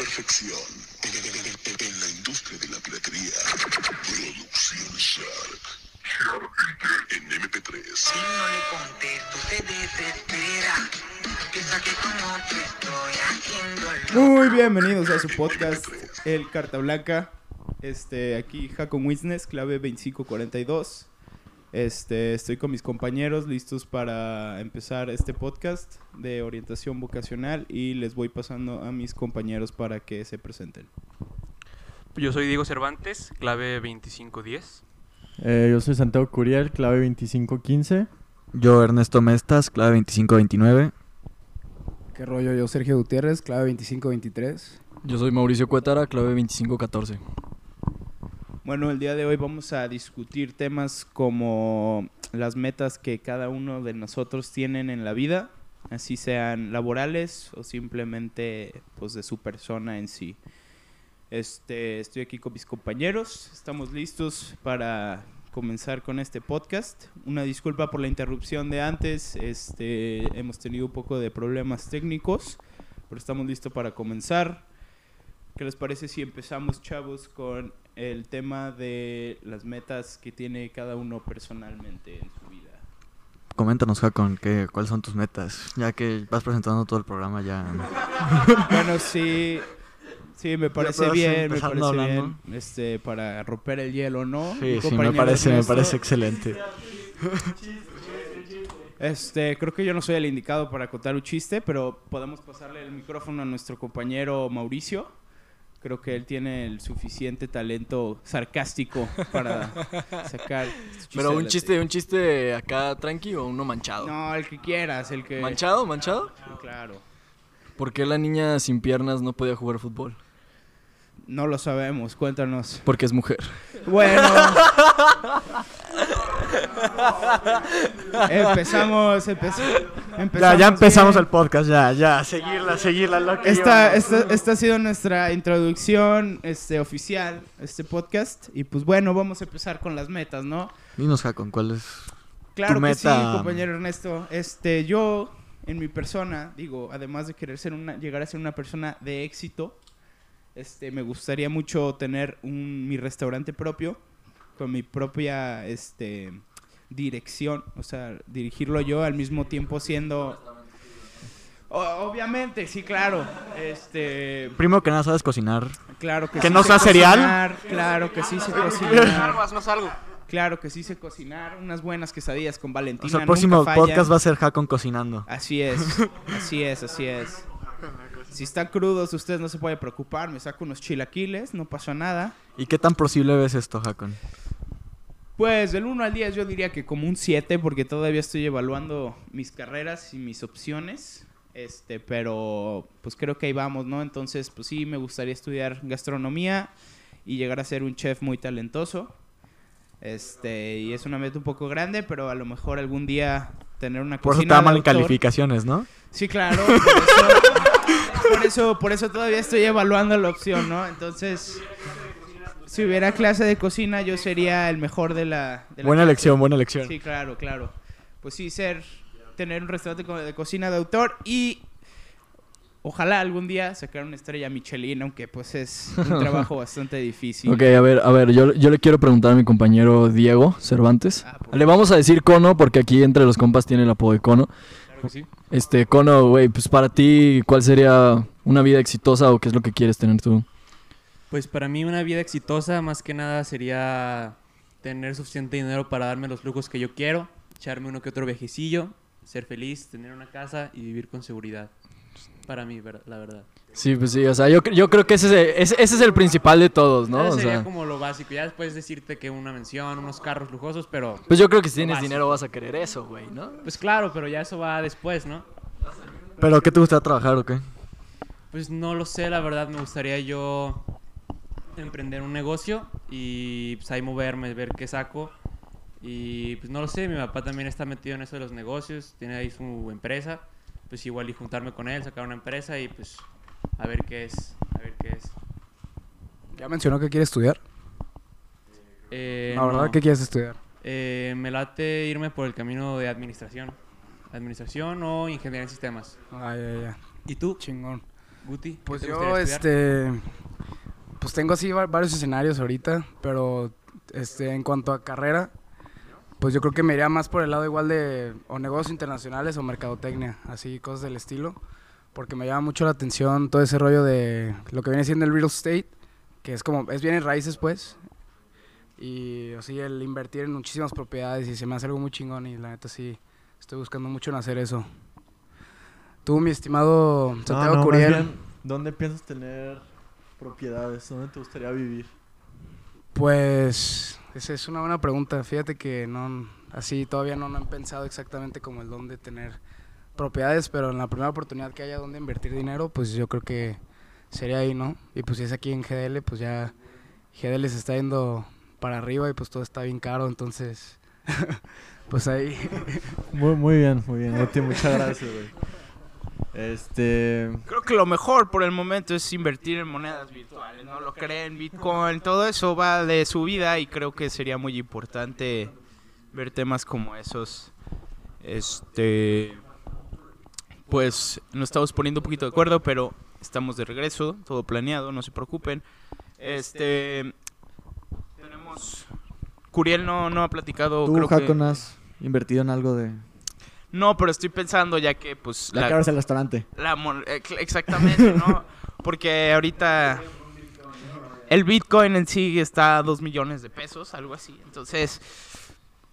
perfección. En la industria de la piratería. Producción Shark. Shark en MP3. Si no le contesto, se desespera. Piensa que como te estoy haciendo Muy bienvenidos a su podcast, El Carta Blanca. Este, aquí Jaco Witness, clave 2542. Este, estoy con mis compañeros listos para empezar este podcast de orientación vocacional y les voy pasando a mis compañeros para que se presenten. Yo soy Diego Cervantes, clave 2510. Eh, yo soy Santiago Curiel, clave 2515. Yo Ernesto Mestas, clave 2529. ¿Qué rollo? Yo Sergio Gutiérrez, clave 2523. Yo soy Mauricio Cuétara, clave 2514. Bueno, el día de hoy vamos a discutir temas como las metas que cada uno de nosotros tienen en la vida, así sean laborales o simplemente pues de su persona en sí. Este, estoy aquí con mis compañeros, estamos listos para comenzar con este podcast. Una disculpa por la interrupción de antes, este, hemos tenido un poco de problemas técnicos, pero estamos listos para comenzar. ¿Qué les parece si empezamos, chavos, con el tema de las metas que tiene cada uno personalmente en su vida? Coméntanos, Jacon, ¿qué, ¿cuáles son tus metas? Ya que vas presentando todo el programa, ya. bueno, sí. Sí, me parece bien, me parece hablando. bien. Este, para romper el hielo, ¿no? Sí, sí, me parece, me parece excelente. Este, creo que yo no soy el indicado para contar un chiste, pero podemos pasarle el micrófono a nuestro compañero Mauricio. Creo que él tiene el suficiente talento sarcástico para sacar. Pero un chiste, un chiste acá tranqui o uno manchado. No, el que quieras, el que. ¿Manchado? ¿Manchado? Sí, claro. ¿Por qué la niña sin piernas no podía jugar fútbol? No lo sabemos, cuéntanos. Porque es mujer. Bueno. empezamos, empe- empezamos. Ya, ya empezamos bien. el podcast, ya, ya. Seguirla, seguirla, lo que Esta, esta, esta ha sido nuestra introducción este, oficial este podcast. Y pues bueno, vamos a empezar con las metas, ¿no? Dinos, Jacon, ¿cuál es? Claro Tu que sí, meta. compañero Ernesto. Este, yo, en mi persona, digo, además de querer ser una, llegar a ser una persona de éxito, este, me gustaría mucho tener un, mi restaurante propio, con mi propia, este, dirección, o sea, dirigirlo yo al mismo tiempo siendo... O- obviamente, sí, claro. Este, Primero que nada, ¿sabes cocinar? claro que ¿Que sí no sé sea cereal? cocinar, Claro que sí sé cocinar. no salgo. Claro que sí sé cocinar. Unas buenas quesadillas con Valentina. O sea, el próximo podcast va a ser Jacon cocinando. Así es, así es, así es. Si están crudos, ustedes no se pueden preocupar. Me saco unos chilaquiles, no pasa nada. ¿Y qué tan posible ves esto, Jacon? Pues del 1 al 10 yo diría que como un 7 porque todavía estoy evaluando mis carreras y mis opciones. Este, pero pues creo que ahí vamos, ¿no? Entonces, pues sí, me gustaría estudiar gastronomía y llegar a ser un chef muy talentoso. Este, y es una meta un poco grande, pero a lo mejor algún día tener una Por eso te aman en calificaciones, ¿no? Sí, claro. Por eso, por eso, por eso todavía estoy evaluando la opción, ¿no? Entonces, si hubiera clase de cocina, yo sería el mejor de la. de la Buena clase. elección, buena elección. Sí, claro, claro. Pues sí, ser, tener un restaurante de cocina de autor y ojalá algún día sacar una estrella Michelin, aunque pues es un trabajo bastante difícil. Ok, a ver, a ver, yo, yo le quiero preguntar a mi compañero Diego Cervantes. Ah, Le vamos a decir Cono porque aquí entre los compas tiene el apodo de Cono. Claro que sí. Este, Cono, güey, pues para ti, ¿cuál sería una vida exitosa o qué es lo que quieres tener tú? Pues para mí una vida exitosa más que nada sería tener suficiente dinero para darme los lujos que yo quiero, echarme uno que otro viajecillo, ser feliz, tener una casa y vivir con seguridad. Para mí, ver- la verdad. Sí, pues sí, o sea, yo, yo creo que ese es, el, ese, ese es el principal de todos, ¿no? Ese O sería sea, como lo básico. Ya después decirte que una mención, unos carros lujosos, pero... pues yo creo que si tienes básico. dinero vas a querer eso, güey, ¿no? Pues claro, pero ya eso va después, ¿no? ¿Pero qué te gustaría trabajar o qué? Pues no lo sé, la verdad me gustaría yo emprender un negocio y pues ahí moverme, ver qué saco. Y pues no lo sé, mi papá también está metido en eso de los negocios, tiene ahí su empresa, pues igual y juntarme con él, sacar una empresa y pues a ver qué es, a ver qué es. ¿Ya mencionó que quiere estudiar? Eh, La verdad, no. ¿qué quieres estudiar? Eh, me late irme por el camino de administración. Administración o ingeniería en sistemas. Ah, ya, ya. ¿Y tú? Chingón. Guti, ¿qué Pues yo, este, pues tengo así va- varios escenarios ahorita, pero este, en cuanto a carrera, pues yo creo que me iría más por el lado igual de o negocios internacionales o mercadotecnia, así cosas del estilo, porque me llama mucho la atención todo ese rollo de lo que viene siendo el real estate, que es como, es bienes raíces pues, y así el invertir en muchísimas propiedades y se me hace algo muy chingón y la neta sí, estoy buscando mucho en hacer eso. Tú, mi estimado No, Santiago no, más Curiel. bien, ¿dónde piensas tener propiedades? ¿Dónde te gustaría vivir? Pues esa es una buena pregunta. Fíjate que no, así todavía no, no han pensado exactamente como el dónde tener propiedades, pero en la primera oportunidad que haya donde invertir dinero, pues yo creo que sería ahí, ¿no? Y pues si es aquí en GDL, pues ya GDL se está yendo para arriba y pues todo está bien caro, entonces pues ahí. Muy, muy bien, muy bien. Muchas gracias, güey. Este. Creo que lo mejor por el momento es invertir en monedas virtuales, ¿no? Lo creen, Bitcoin, todo eso va de su vida y creo que sería muy importante ver temas como esos. Este. Pues nos estamos poniendo un poquito de acuerdo, pero estamos de regreso, todo planeado, no se preocupen. Este. Tenemos. Curiel no, no ha platicado. ¿Tú, creo que- has invertido en algo de...? No, pero estoy pensando ya que, pues. La, la- que abres el restaurante. la ex- exactamente, ¿no? Porque ahorita el Bitcoin en sí está a 2 millones de pesos, algo así. Entonces,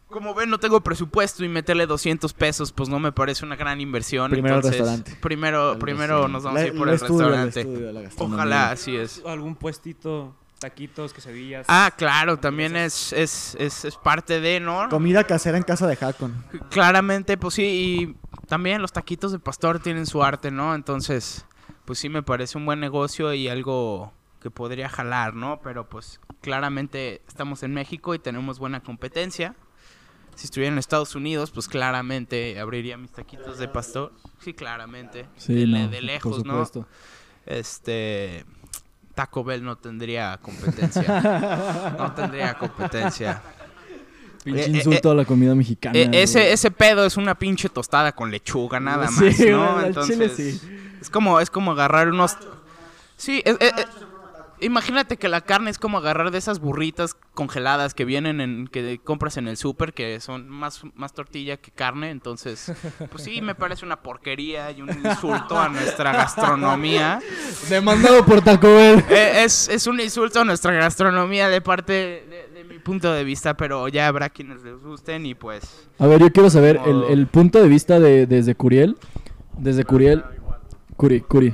como ven, no tengo presupuesto y meterle 200 pesos, pues no me parece una gran inversión. Primero el Entonces, restaurante. Primero, El primero restaurante. nos vamos a ir por el el, estudio, el restaurante. estudio. Ojalá, así es. ¿Algún puestito, taquitos, quesadillas? Ah, claro, también es, es, es, es parte de, ¿no? Comida casera en casa de Hakon. Claramente, pues sí, y también los taquitos de pastor tienen su arte, ¿no? Entonces, pues sí me parece un buen negocio y algo que podría jalar, ¿no? Pero pues claramente estamos en México y tenemos buena competencia. Si estuviera en Estados Unidos, pues claramente abriría mis taquitos de pastor. Sí, claramente. Sí, de, no, de por lejos, ¿no? supuesto. Este Taco Bell no tendría competencia. no tendría competencia. Pinche Eh, eh, insulto a la comida mexicana. Eh, ese, ese pedo es una pinche tostada con lechuga, nada Sí, más, ¿no? Entonces, chile sí. es como, es como agarrar unos... Sí, es- es- es- imagínate que la carne es como agarrar de esas burritas congeladas que vienen en... que compras en el súper, que son más, más tortilla que carne, entonces... Pues sí, me parece una porquería y un insulto a nuestra gastronomía. Demandado por Taco Bell. Eh, es, es un insulto a nuestra gastronomía de parte de, de mi punto de vista, pero ya habrá quienes les gusten y pues... A ver, yo quiero saber el, el punto de vista de desde Curiel. Desde Curiel. Curi, Curi.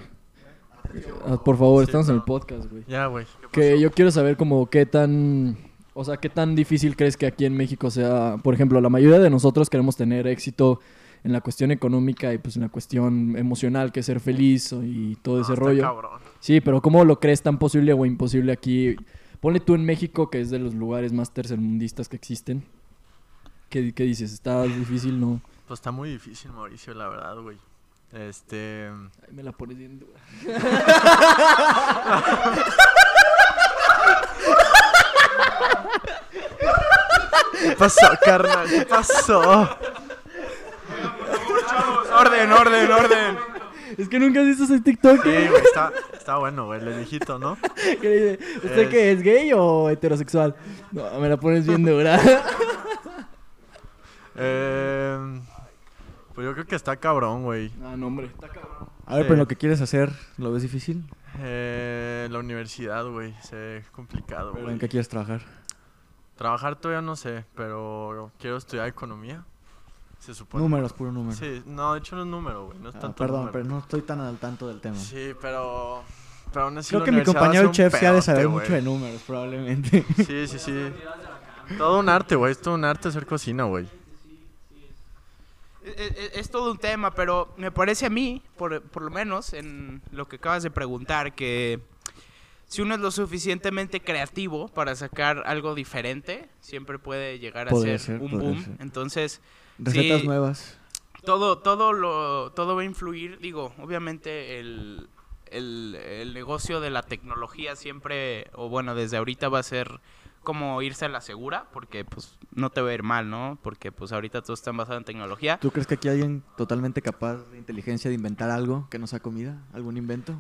Ah, por favor, Sí, estamos en el podcast, güey. Ya, güey. ¿qué Que yo quiero saber como qué tan... O sea, qué tan difícil crees que aquí en México sea... Por ejemplo, la mayoría de nosotros queremos tener éxito en la cuestión económica y pues en la cuestión emocional, que es ser feliz y todo No, ese rollo. cabrón. Sí, pero ¿cómo lo crees tan posible o imposible aquí? Ponle tú en México, que es de los lugares más tercermundistas que existen. ¿Qué, qué dices? ¿Está difícil? No. Pues está muy difícil, Mauricio, la verdad, güey. Este. Ay, me la pones bien dura. ¿Qué pasó, carnal? ¿Qué pasó? Orden, orden, orden. Es que nunca has visto ese TikTok. Sí, güey, está, está bueno, güey, el viejito, ¿no? dice, ¿Usted Es- qué es gay o heterosexual? No, me la pones bien dura. Eh, pues yo creo que está cabrón, güey. ah, no, hombre. A ver, Sí. pero lo que quieres hacer, ¿lo ves difícil? Eh, la universidad, güey, se ve complicado, ¿Pero güey. ¿En qué quieres trabajar? Trabajar todavía no sé, pero quiero estudiar economía. Se supone. Números, puro número. Sí, no, de hecho no es número, güey, no es Ah, tanto perdón, número. pero no estoy tan al tanto del tema. Sí, pero... Pero aún así Creo la que mi compañero chef sí ha de saber güey. mucho de números, probablemente. Sí, sí, sí. Todo un arte, güey, es todo un arte hacer cocina, güey. Es, es- es todo un tema, pero me parece a mí, por, por lo menos en lo que acabas de preguntar, que si uno es lo suficientemente creativo para sacar algo diferente, siempre puede llegar a ser, ser, un boom. ser. Entonces, Recetas Sí. nuevas. todo, todo, lo, todo va a influir. Digo, obviamente el, el, el negocio de la tecnología siempre, o bueno, desde ahorita va a ser como irse a la segura, porque pues no te va a ir mal, ¿no? Porque pues ahorita todo está basado en tecnología. ¿Tú crees que aquí hay alguien totalmente capaz de inteligencia de inventar algo que no sea comida? ¿Algún invento?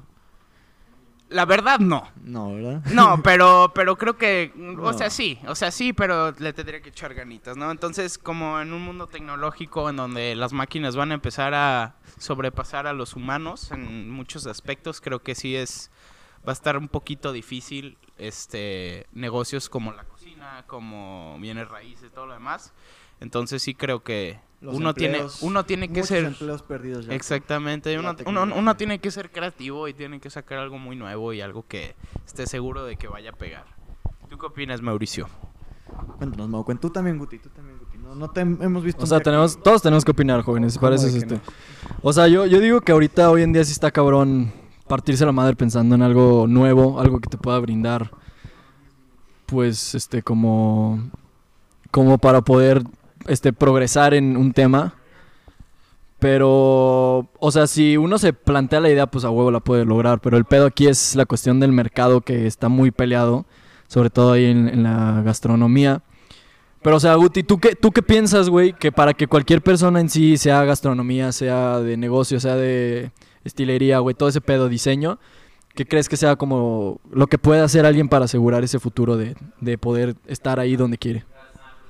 La verdad, no. No, ¿verdad? No, pero, pero creo que, o sea, sí, o sea, sí, pero le tendría que echar ganitas, ¿no? Entonces, como en un mundo tecnológico en donde las máquinas van a empezar a sobrepasar a los humanos en muchos aspectos, creo que sí es, va a estar un poquito difícil, este, negocios como la cocina, como bienes raíces, todo lo demás. Entonces sí creo que Los uno tiene, uno tiene que ser... empleos perdidos ya. Exactamente, uno, uno, uno tiene que ser creativo y tiene que sacar algo muy nuevo y algo que esté seguro de que vaya a pegar. ¿Tú qué opinas, Mauricio? Cuéntanos, Mau, tú también, Guti, tú también, Guti. No, no te hem- hemos visto O sea, tenemos, todos tenemos que opinar, jóvenes. ¿Cómo Parece de que este. no? O sea, yo, yo digo que ahorita, hoy en día, sí está cabrón partirse la madre pensando en algo nuevo, algo que te pueda brindar, pues, este, como, como para poder, este, progresar en un tema. Pero, o sea, si uno se plantea la idea, pues a huevo la puede lograr. Pero el pedo aquí es la cuestión del mercado que está muy peleado, sobre todo ahí en, la gastronomía. Pero, o sea, Guti, ¿tú qué, ¿tú qué piensas, güey? Que para que cualquier persona en sí, sea gastronomía, sea de negocio, sea de estilería, güey, todo ese pedo, diseño, ¿qué crees que sea como lo que puede hacer alguien para asegurar ese futuro de, de poder estar ahí donde quiere?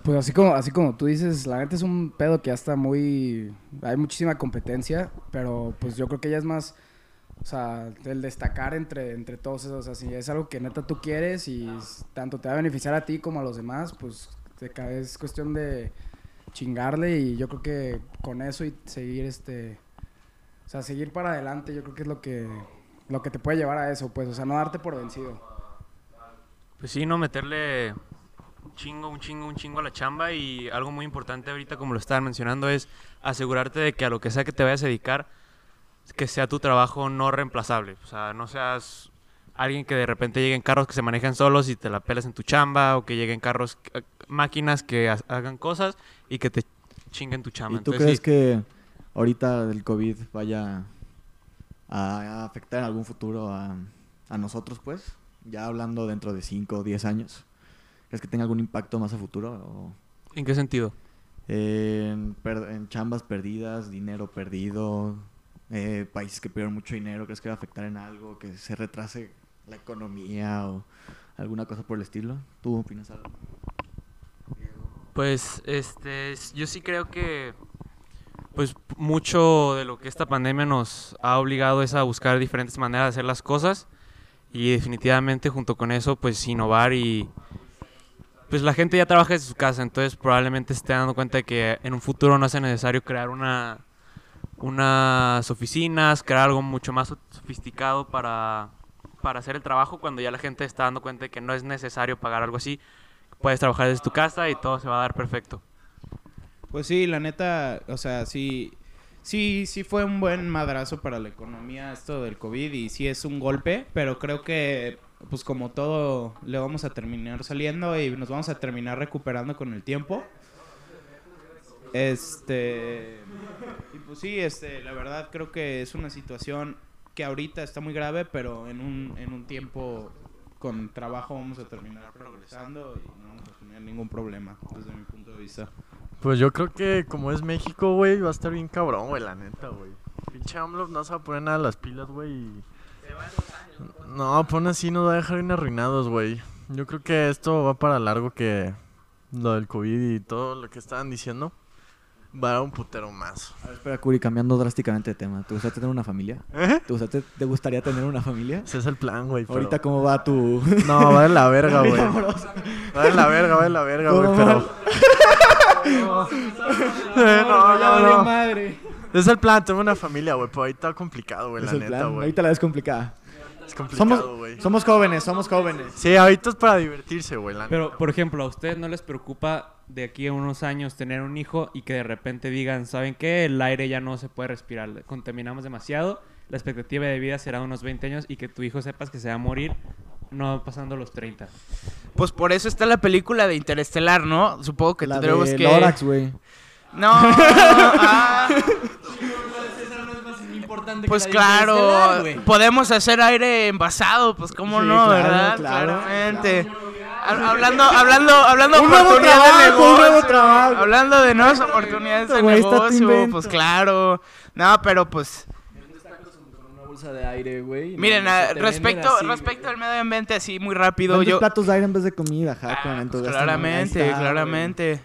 Pues así como, así como tú dices, la neta es un pedo que ya está muy... Hay muchísima competencia, pero pues yo creo que ya es más... O sea, el destacar entre, entre todos esos, o sea, si es algo que neta tú quieres y tanto te va a beneficiar a ti como a los demás, pues es cuestión de chingarle y yo creo que con eso y seguir este... O sea, seguir para adelante, yo creo que es lo que, lo que te puede llevar a eso, pues, o sea, no darte por vencido. Pues sí, no meterle un chingo, un chingo, un chingo a la chamba y algo muy importante ahorita, como lo estaban mencionando, es asegurarte de que a lo que sea que te vayas a dedicar, que sea tu trabajo no reemplazable. O sea, no seas alguien que de repente lleguen carros que se manejan solos y te la pelas en tu chamba, o que lleguen carros, eh, máquinas que ha- hagan cosas y que te chinguen tu chamba. ¿Y tú Entonces, crees sí, que ahorita el COVID vaya a afectar en algún futuro a, a nosotros, pues? Ya hablando dentro de 5 o 10 años. ¿Crees que tenga algún impacto más a futuro? O ¿En qué sentido? en, chambas perdidas, dinero perdido, eh, países que perdieron mucho dinero, ¿crees que va a afectar en algo? ¿Que se retrase la economía o alguna cosa por el estilo? ¿Tú opinas algo? Pues, este, yo sí creo que, pues, mucho de lo que esta pandemia nos ha obligado es a buscar diferentes maneras de hacer las cosas. Y definitivamente junto con eso, pues, innovar y, pues, la gente ya trabaja desde su casa, entonces probablemente esté dando cuenta de que en un futuro no sea necesario crear una, unas oficinas, crear algo mucho más so- sofisticado para, para hacer el trabajo cuando ya la gente está dando cuenta de que no es necesario pagar algo así. Puedes trabajar desde tu casa y todo se va a dar perfecto. Pues sí, la neta, o sea, sí, sí, sí fue un buen madrazo para la economía esto del COVID y sí es un golpe, pero creo que, pues como todo, le vamos a terminar saliendo y nos vamos a terminar recuperando con el tiempo. Este, y pues sí, este, la verdad creo que es una situación que ahorita está muy grave, pero en un, en un tiempo con trabajo vamos a terminar progresando y no vamos a tener ningún problema desde mi punto de vista. Pues yo creo que como es México, güey, va a estar bien cabrón, güey, la neta, güey. Pinche AMLO no se va a poner nada las pilas, güey. y- No, pone así, nos va a dejar bien arruinados, güey. Yo creo que esto va para largo que lo del COVID y todo lo que estaban diciendo. Va a dar un putero más. A ver, espera, Curi, cambiando drásticamente de tema. ¿Te gustaría tener una familia? ¿Eh? ¿Te, gustaría, te gustaría tener una familia? Ese es el plan, güey. pero- Ahorita, ¿cómo va tu...? No, va de la verga, güey. Va de la verga, va de la verga, güey, ¿Cómo pero... no, no, madre. Es el plan, tener una familia, güey, pero ahorita está complicado, güey, Es la el neta, güey. Ahorita la ves complicada. Es complicado, Somos, güey. somos jóvenes, somos jóvenes. Sí, ahorita es para divertirse, güey, la Pero, neta, por ejemplo, ¿a ustedes no les preocupa de aquí a unos años tener un hijo y que de repente digan, ¿saben qué? El aire ya no se puede respirar, contaminamos demasiado, la expectativa de vida será unos 20 años y que tu hijo sepas que se va a morir no pasando los 30. Pues por eso está la película de Interestelar, ¿no? Supongo que La tendremos de que... Lorax, güey. No, ah, pues claro, podemos hacer aire envasado, pues cómo Sí, no, claro, ¿verdad? claro, Claramente. Ha- Hablando, hablando, hablando de Un de trabajo, un nuevo negocio, trabajo. hablando de nuevas oportunidades de negocio, pues claro. No, pero pues bolsa de aire, güey. Miren, No, ah, respecto, así, respecto al medio ambiente, así muy rápido, yo... platos de aire en vez de comida, jaco, Ah, pues claramente, está, claramente.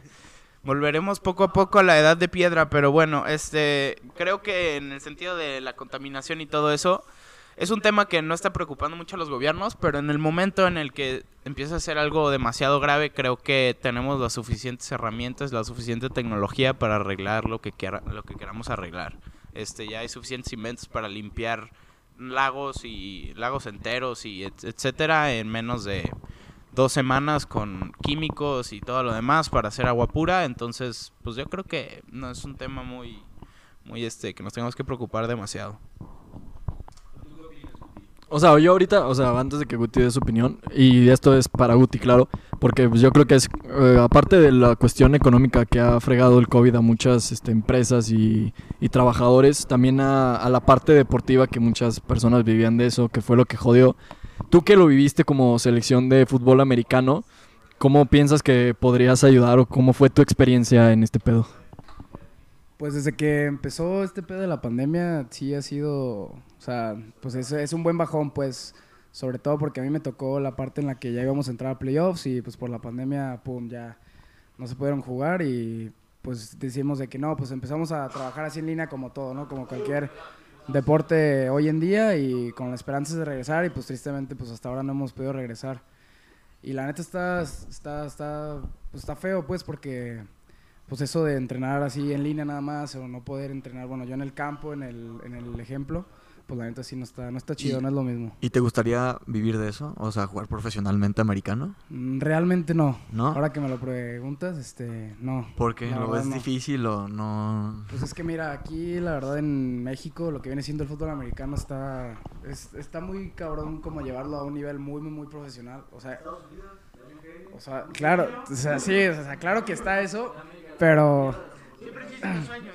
Volveremos poco a poco a la edad de piedra, pero bueno, este, creo que en el sentido de la contaminación y todo eso, es un tema que no está preocupando mucho a los gobiernos, pero en el momento en el que empieza a ser algo demasiado grave, creo que tenemos las suficientes herramientas, la suficiente tecnología para arreglar lo que quiera, lo que queramos arreglar. Este, ya hay suficientes inventos para limpiar lagos y lagos enteros y et- etcétera en menos de dos semanas con químicos y todo lo demás para hacer agua pura. Entonces, pues yo creo que no es un tema muy, muy este, que nos tengamos que preocupar demasiado. O sea, yo ahorita, o sea, antes de que Guti dé su opinión, y esto es para Guti, claro, porque pues, yo creo que es, eh, aparte de la cuestión económica que ha fregado el COVID a muchas este, empresas y, y trabajadores, también a, a la parte deportiva que muchas personas vivían de eso, que fue lo que jodió. Tú que lo viviste como selección de fútbol americano, ¿cómo piensas que podrías ayudar o cómo fue tu experiencia en este pedo? Pues desde que empezó este pedo de la pandemia, sí ha sido, o sea, pues es, un buen bajón, pues, sobre todo porque a mí me tocó la parte en la que ya íbamos a entrar a playoffs y pues por la pandemia, pum, ya no se pudieron jugar y pues decimos de que no, pues empezamos a trabajar así en línea como todo, ¿no? Como cualquier deporte hoy en día y con la esperanza de regresar y pues tristemente pues hasta ahora no hemos podido regresar. Y la neta está, está, está, pues está feo, pues, porque pues eso de entrenar así en línea nada más o no poder entrenar, bueno, yo en el campo, en el, en el ejemplo, pues la neta sí no está, no está chido, no es lo mismo. ¿Y te gustaría vivir de eso? O sea, jugar profesionalmente americano. Mm, Realmente no. ¿No? Ahora que me lo preguntas, este, no. Porque lo ves no. difícil o no. Pues es que mira, aquí la verdad en México lo que viene siendo el fútbol americano está es- está muy cabrón como llevarlo a un nivel muy muy muy profesional, o sea, o sea, claro, o sea, sí, o sea, claro que está eso, pero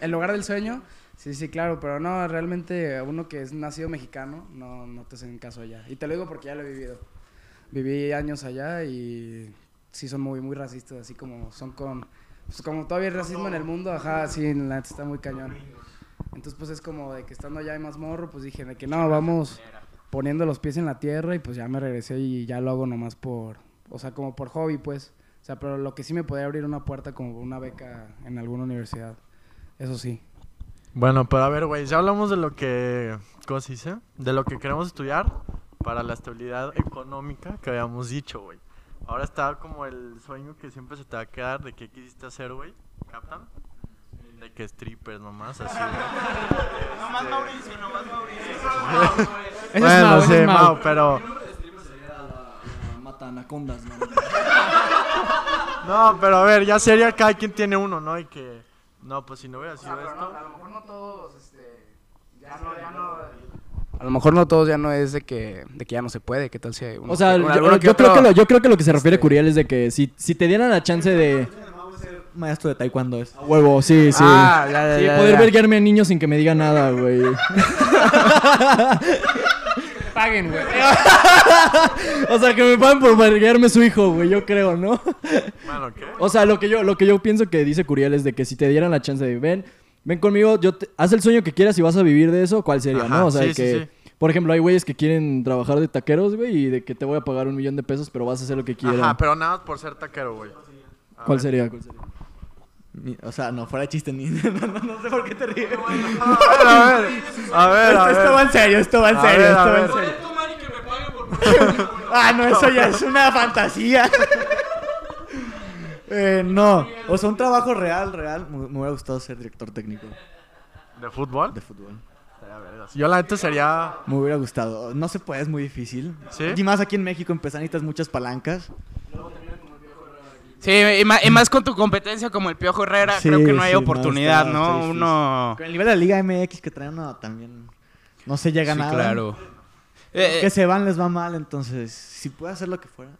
el lugar del sueño, sí, sí, claro, pero no, realmente uno que es nacido mexicano no no te hacen caso allá. Y te lo digo porque ya lo he vivido. Viví años allá y sí son muy muy racistas, así como son con pues como todavía hay racismo en el mundo, ajá, sí, está muy cañón. Entonces, pues es como de que estando allá hay más morro, pues dije de que no, vamos poniendo los pies en la tierra y pues ya me regresé y ya lo hago nomás por, o sea, como por hobby, pues. O sea, pero lo que sí me podría abrir una puerta como una beca en alguna universidad. Eso sí. Bueno, pero a ver, güey, ya hablamos de lo que, ¿cómo se dice? De lo que queremos estudiar para la estabilidad económica que habíamos dicho, güey. Ahora está como el sueño que siempre se te va a quedar de qué quisiste hacer, güey. ¿Captan? De que strippers nomás, así. Nomás Mauricio, nomás Mauricio. Ese es bueno, Mau, sí, Mau. Mau, pero... Mata anacondas, ¿no? No, pero a ver, ya sería cada quien tiene uno, ¿no? Y que... No, pues si no hubiera sido esto... lo mejor no todos, este, ya no, ya no... A lo mejor no todos ya no es de que, de que ya no se puede, ¿qué tal si hay uno O sea, que- yo, alguno yo otro- creo que lo, yo creo que lo que se refiere este- Curiel es de que si, si te dieran la chance de Maestro de taekwondo es. a huevo, sí, sí. Ah, ya, ya, sí, ya, poder ya. ver guiarme a niños sin que me diga nada, güey. Paguen, güey. o sea, que me paguen por verguearme su hijo, güey, yo creo, ¿no? Bueno, ¿qué? O sea, lo que yo lo que yo pienso que dice Curiel es de que si te dieran la chance de ven, ven conmigo, yo te- haz el sueño que quieras y vas a vivir de eso, ¿cuál sería, Ajá, no? O sea, sí, que sí. por ejemplo, hay güeyes que quieren trabajar de taqueros, güey, y de que te voy a pagar un millón de pesos, pero vas a hacer lo que quieras. Ajá, pero nada más por ser taquero, güey. ¿Cuál sería? ¿Cuál sería? O sea, no, fuera de chiste ni. No, no, no sé por qué te ríes. A ver, a ver, a ver. Esto va en serio, esto va en serio, esto va en serio. Ah, no, eso ya es una fantasía. Eh, no, o sea, un trabajo real, real. Me, me hubiera gustado ser director técnico ¿De fútbol? de fútbol. Yo la neta sería... Me hubiera gustado. No se puede, es muy difícil. ¿Sí? Y más aquí en México empezar necesitas muchas palancas. Sí, y ma- y más, con tu competencia como el Piojo Herrera, Sí, creo que no hay sí, no, oportunidad, ¿no? está. Uno... Con el nivel de la Liga MX que traen, no, también no se llega a Sí, nada. claro. Eh, Que se van les va mal, entonces, si puede hacer lo que fuera.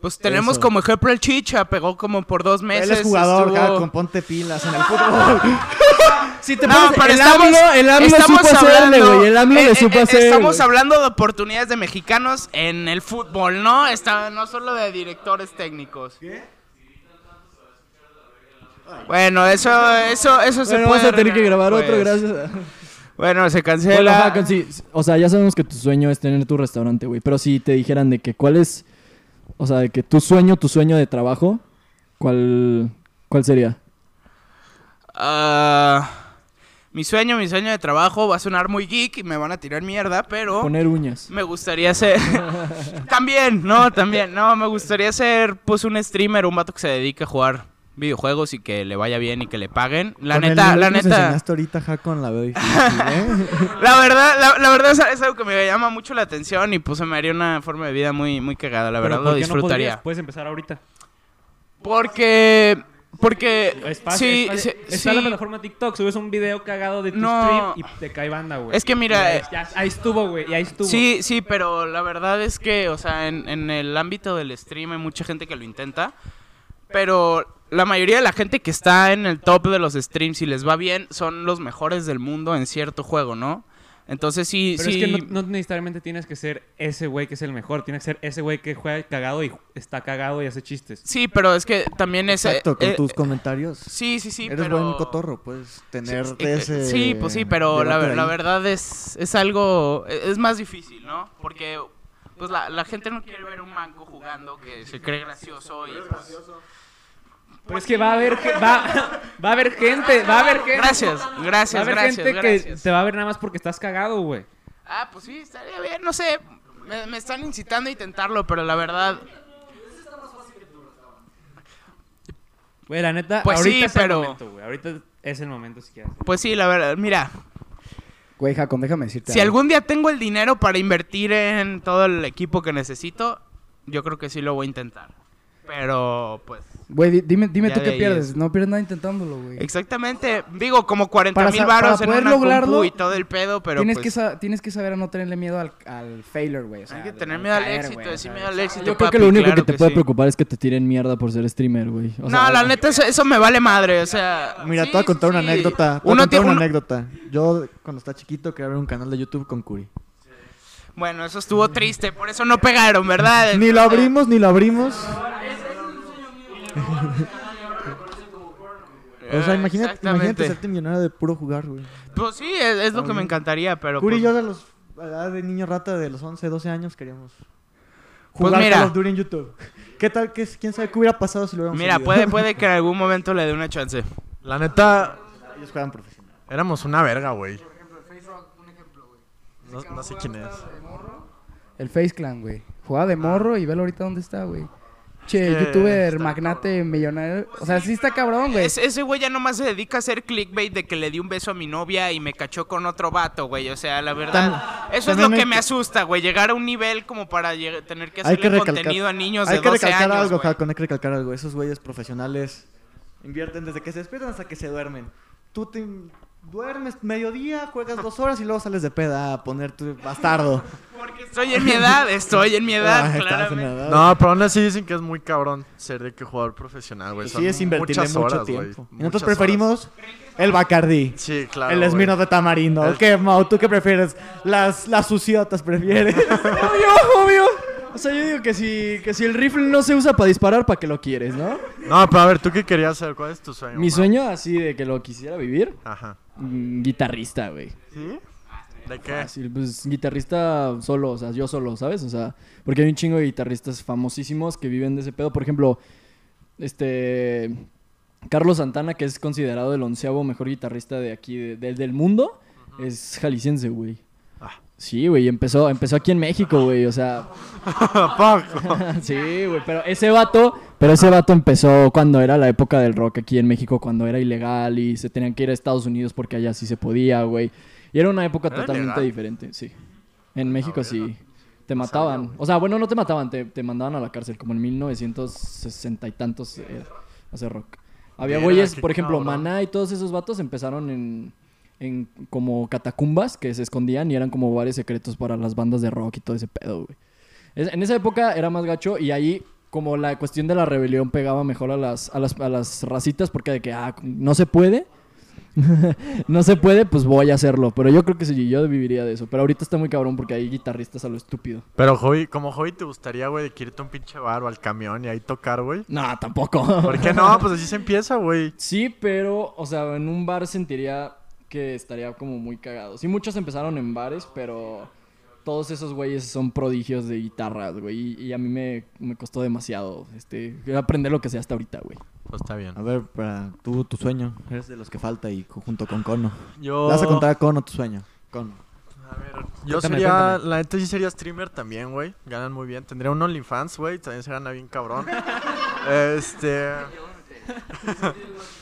Pues tenemos Eso. como ejemplo el Chicha, pegó como por dos meses. Él es jugador, estuvo- con ponte pilas en el fútbol. si te No, pones- pero el estamos, AMLO- el AMLO estamos supo hacerle, hablando, güey, el AMLO eh, le eh, supo eh, hacer, Estamos hablando de oportunidades de mexicanos en el fútbol, ¿no? Está, no solo de directores técnicos. Bueno, eso, eso, eso se puede. a tener que grabar otro, después. gracias. a- Bueno, se Bueno, cancela. ajá, con- sí, o sea, ya sabemos que tu sueño es tener tu restaurante, güey. Pero si te dijeran de que cuál es, o sea, de que tu sueño, tu sueño de trabajo, ¿cuál, cuál sería? Ah, mi sueño, mi sueño de trabajo va a sonar muy geek y me van a tirar mierda, pero Poner uñas. me gustaría ser... también, no, también, no, me gustaría ser pues un streamer, un vato que se dedique a jugar videojuegos y que le vaya bien y que le paguen. La Con neta, la que nos neta... enseñaste ahorita, Hakon, la veo difícil, ¿eh? La verdad, la, la verdad es, es algo que me llama mucho la atención y pues se me haría una forma de vida muy, muy cagada, la verdad ¿por lo qué no podrías? disfrutaría. Puedes empezar ahorita. Porque, porque, Es fácil. sí, es sí. Está en la sí. plataforma TikTok, subes un video cagado de tu No. stream y te cae banda, güey. Es que mira, eh, ya- ahí estuvo, güey, ahí estuvo. Sí, sí, pero la verdad es que, o sea, en, en el ámbito del stream hay mucha gente que lo intenta, pero la mayoría de la gente que está en el top de los streams y les va bien son los mejores del mundo en cierto juego, ¿no? Entonces sí, Pero sí. es que no, no necesariamente tienes que ser ese güey que es el mejor. Tienes que ser ese güey que juega cagado y está cagado y hace chistes. Sí, pero es que también es... Exacto, con eh, tus eh, comentarios. Sí, sí, sí, Eres pero... buen cotorro, puedes tener Sí, de ese. Sí, pues sí, pero la, verdad es, es algo, es más difícil, ¿no? Porque pues la, la gente no quiere ver un manco jugando que se cree gracioso y pues, Pero es que va a haber, va, va a haber gente, va a haber gente. Gracias, Va a gracias, haber gracias, gente gracias. que te va a ver nada más porque estás cagado, güey. Ah, pues sí, estaría bien, no sé, me, me están incitando a intentarlo, pero la verdad, Güey, la neta, Pues ahorita sí, es pero- el momento, güey. Ahorita es el momento si quieres. pues sí, la verdad, mira, Güey, Jacón, déjame decirte. si algo. algún día tengo el dinero para invertir en todo el equipo que necesito, yo creo que sí lo voy a intentar. Pero, pues, Güey, di- dime, dime Ya tú qué pierdes. es. No pierdes nada intentándolo, güey. exactamente, digo, como 40 Para mil baros para en poder una lograrlo, compu y todo el pedo, pero tienes, pues, que sa- tienes que saber a no tenerle miedo al, al failure, güey. o sea, hay que tener miedo al caer, éxito, decir sea, miedo al éxito. Yo creo que lo único claro que te puede sí. preocupar es que te tiren mierda por ser streamer, güey. O sea, No, la neta, eso, eso me vale madre, o sea... Mira, sí, te voy a contar sí, una anécdota. Te voy a contar una uno- anécdota. Yo, cuando estaba chiquito, quería ver un canal de YouTube con Curi. Bueno, eso estuvo triste, por eso no pegaron, ¿verdad? Ni lo abrimos, ni lo abrimos. O sea, Eh, imagínate, imagínate serte millonario de puro jugar, güey. Pues sí, es, es lo que me encantaría, pero... Curi y pues, yo de los a la edad de niño rata de los 11, 12 años queríamos Pues jugar mira. Call of Duty en YouTube. ¿Qué tal? ¿Qué, ¿Quién sabe qué hubiera pasado si lo hubiéramos Mira, puede, puede que en algún momento le dé una chance. La neta, Ellos juegan profesional. éramos una verga, güey. No, no sé quién es. El Face Clan, güey. Jugaba de morro y velo ahorita dónde está, güey. Che, Es que youtuber, magnate, millonario. O sea, sí está cabrón, güey. Es- ese güey ya nomás se dedica a hacer clickbait de que le di un beso a mi novia y me cachó con otro vato, güey. O sea, la verdad, eso es lo hay que me que- asusta, güey. Llegar a un nivel como para tener que Hay hacerle que contenido a niños hay de que 12 recalcar años, algo, hay que recalcar algo. Esos güeyes profesionales invierten desde que se despiertan hasta que se duermen. Tú te duermes mediodía, juegas dos horas y luego sales de peda a poner tu bastardo. Porque estoy en mi edad, estoy en mi edad, Ah, estás en claramente. la edad. No, pero aún así dicen que es muy cabrón ser de que jugador profesional, güey. Sí, es invertirle mucho horas, tiempo. Y Muchas nosotros horas. preferimos el Bacardí. Sí, claro. el güey. Smirnoff de tamarindo. El- ¿Qué, Mau? ¿Tú qué prefieres? Las, las suciotas prefieres. obvio, obvio. O sea, yo digo que si, que si el rifle no se usa para disparar, ¿para qué lo quieres, no? No, pero a ver, ¿tú qué querías hacer? ¿Cuál es tu sueño? Mi sueño así de que lo quisiera vivir, Ajá. Mm, guitarrista, güey. ¿Sí? ¿De qué? Fácil, pues guitarrista solo, o sea, yo solo, ¿sabes? O sea, porque hay un chingo de guitarristas famosísimos que viven de ese pedo. Por ejemplo, este. Carlos Santana, que es considerado el onceavo mejor guitarrista de aquí, de- de- del mundo, es jalisciense, güey. Ah. Sí, güey, empezó, empezó aquí en México, güey, o sea, sí, güey, pero ese vato, pero ese vato empezó cuando era la época del rock aquí en México, cuando era ilegal y se tenían que ir a Estados Unidos porque allá sí se podía, güey. Y era una época ¿Era totalmente diferente, sí. En México verga. sí. Te mataban. O sea, bueno, no te mataban, te, te mandaban a la cárcel, como en 1960 y tantos eh, hacer rock. Había güeyes, por ejemplo. Maná y todos esos vatos empezaron en, en como catacumbas que se escondían y eran como bares secretos para las bandas de rock y todo ese pedo, güey. Es- en esa época era más gacho y ahí como la cuestión de la rebelión pegaba mejor a las, a las, a las racitas porque de que, ah, no se puede. no se puede, pues voy a hacerlo. Pero yo creo que sí, yo viviría de eso. Pero ahorita está muy cabrón porque hay guitarristas a lo estúpido. Pero, hobby, como hobby, ¿te gustaría, güey, de que irte a un pinche bar o al camión y ahí tocar, güey? No, tampoco. ¿Por qué no? Pues así se empieza, güey. Sí, pero, o sea, en un bar sentiría que estaría como muy cagado. Sí, muchos empezaron en bares, pero todos esos güeyes son prodigios de guitarras, güey. Y, y a mí me, me costó demasiado este, aprender lo que sé hasta ahorita, güey. Pues está bien. A ver, para tú, tu sueño. Eres de los que falta y junto con Cono. Yo... Le vas a contar a Cono tu sueño. Cono. A ver, yo Cuéntame, sería, cuéntame. la neta sí sería streamer también, güey. Ganan muy bien. Tendría un OnlyFans, güey. También se gana bien cabrón. este.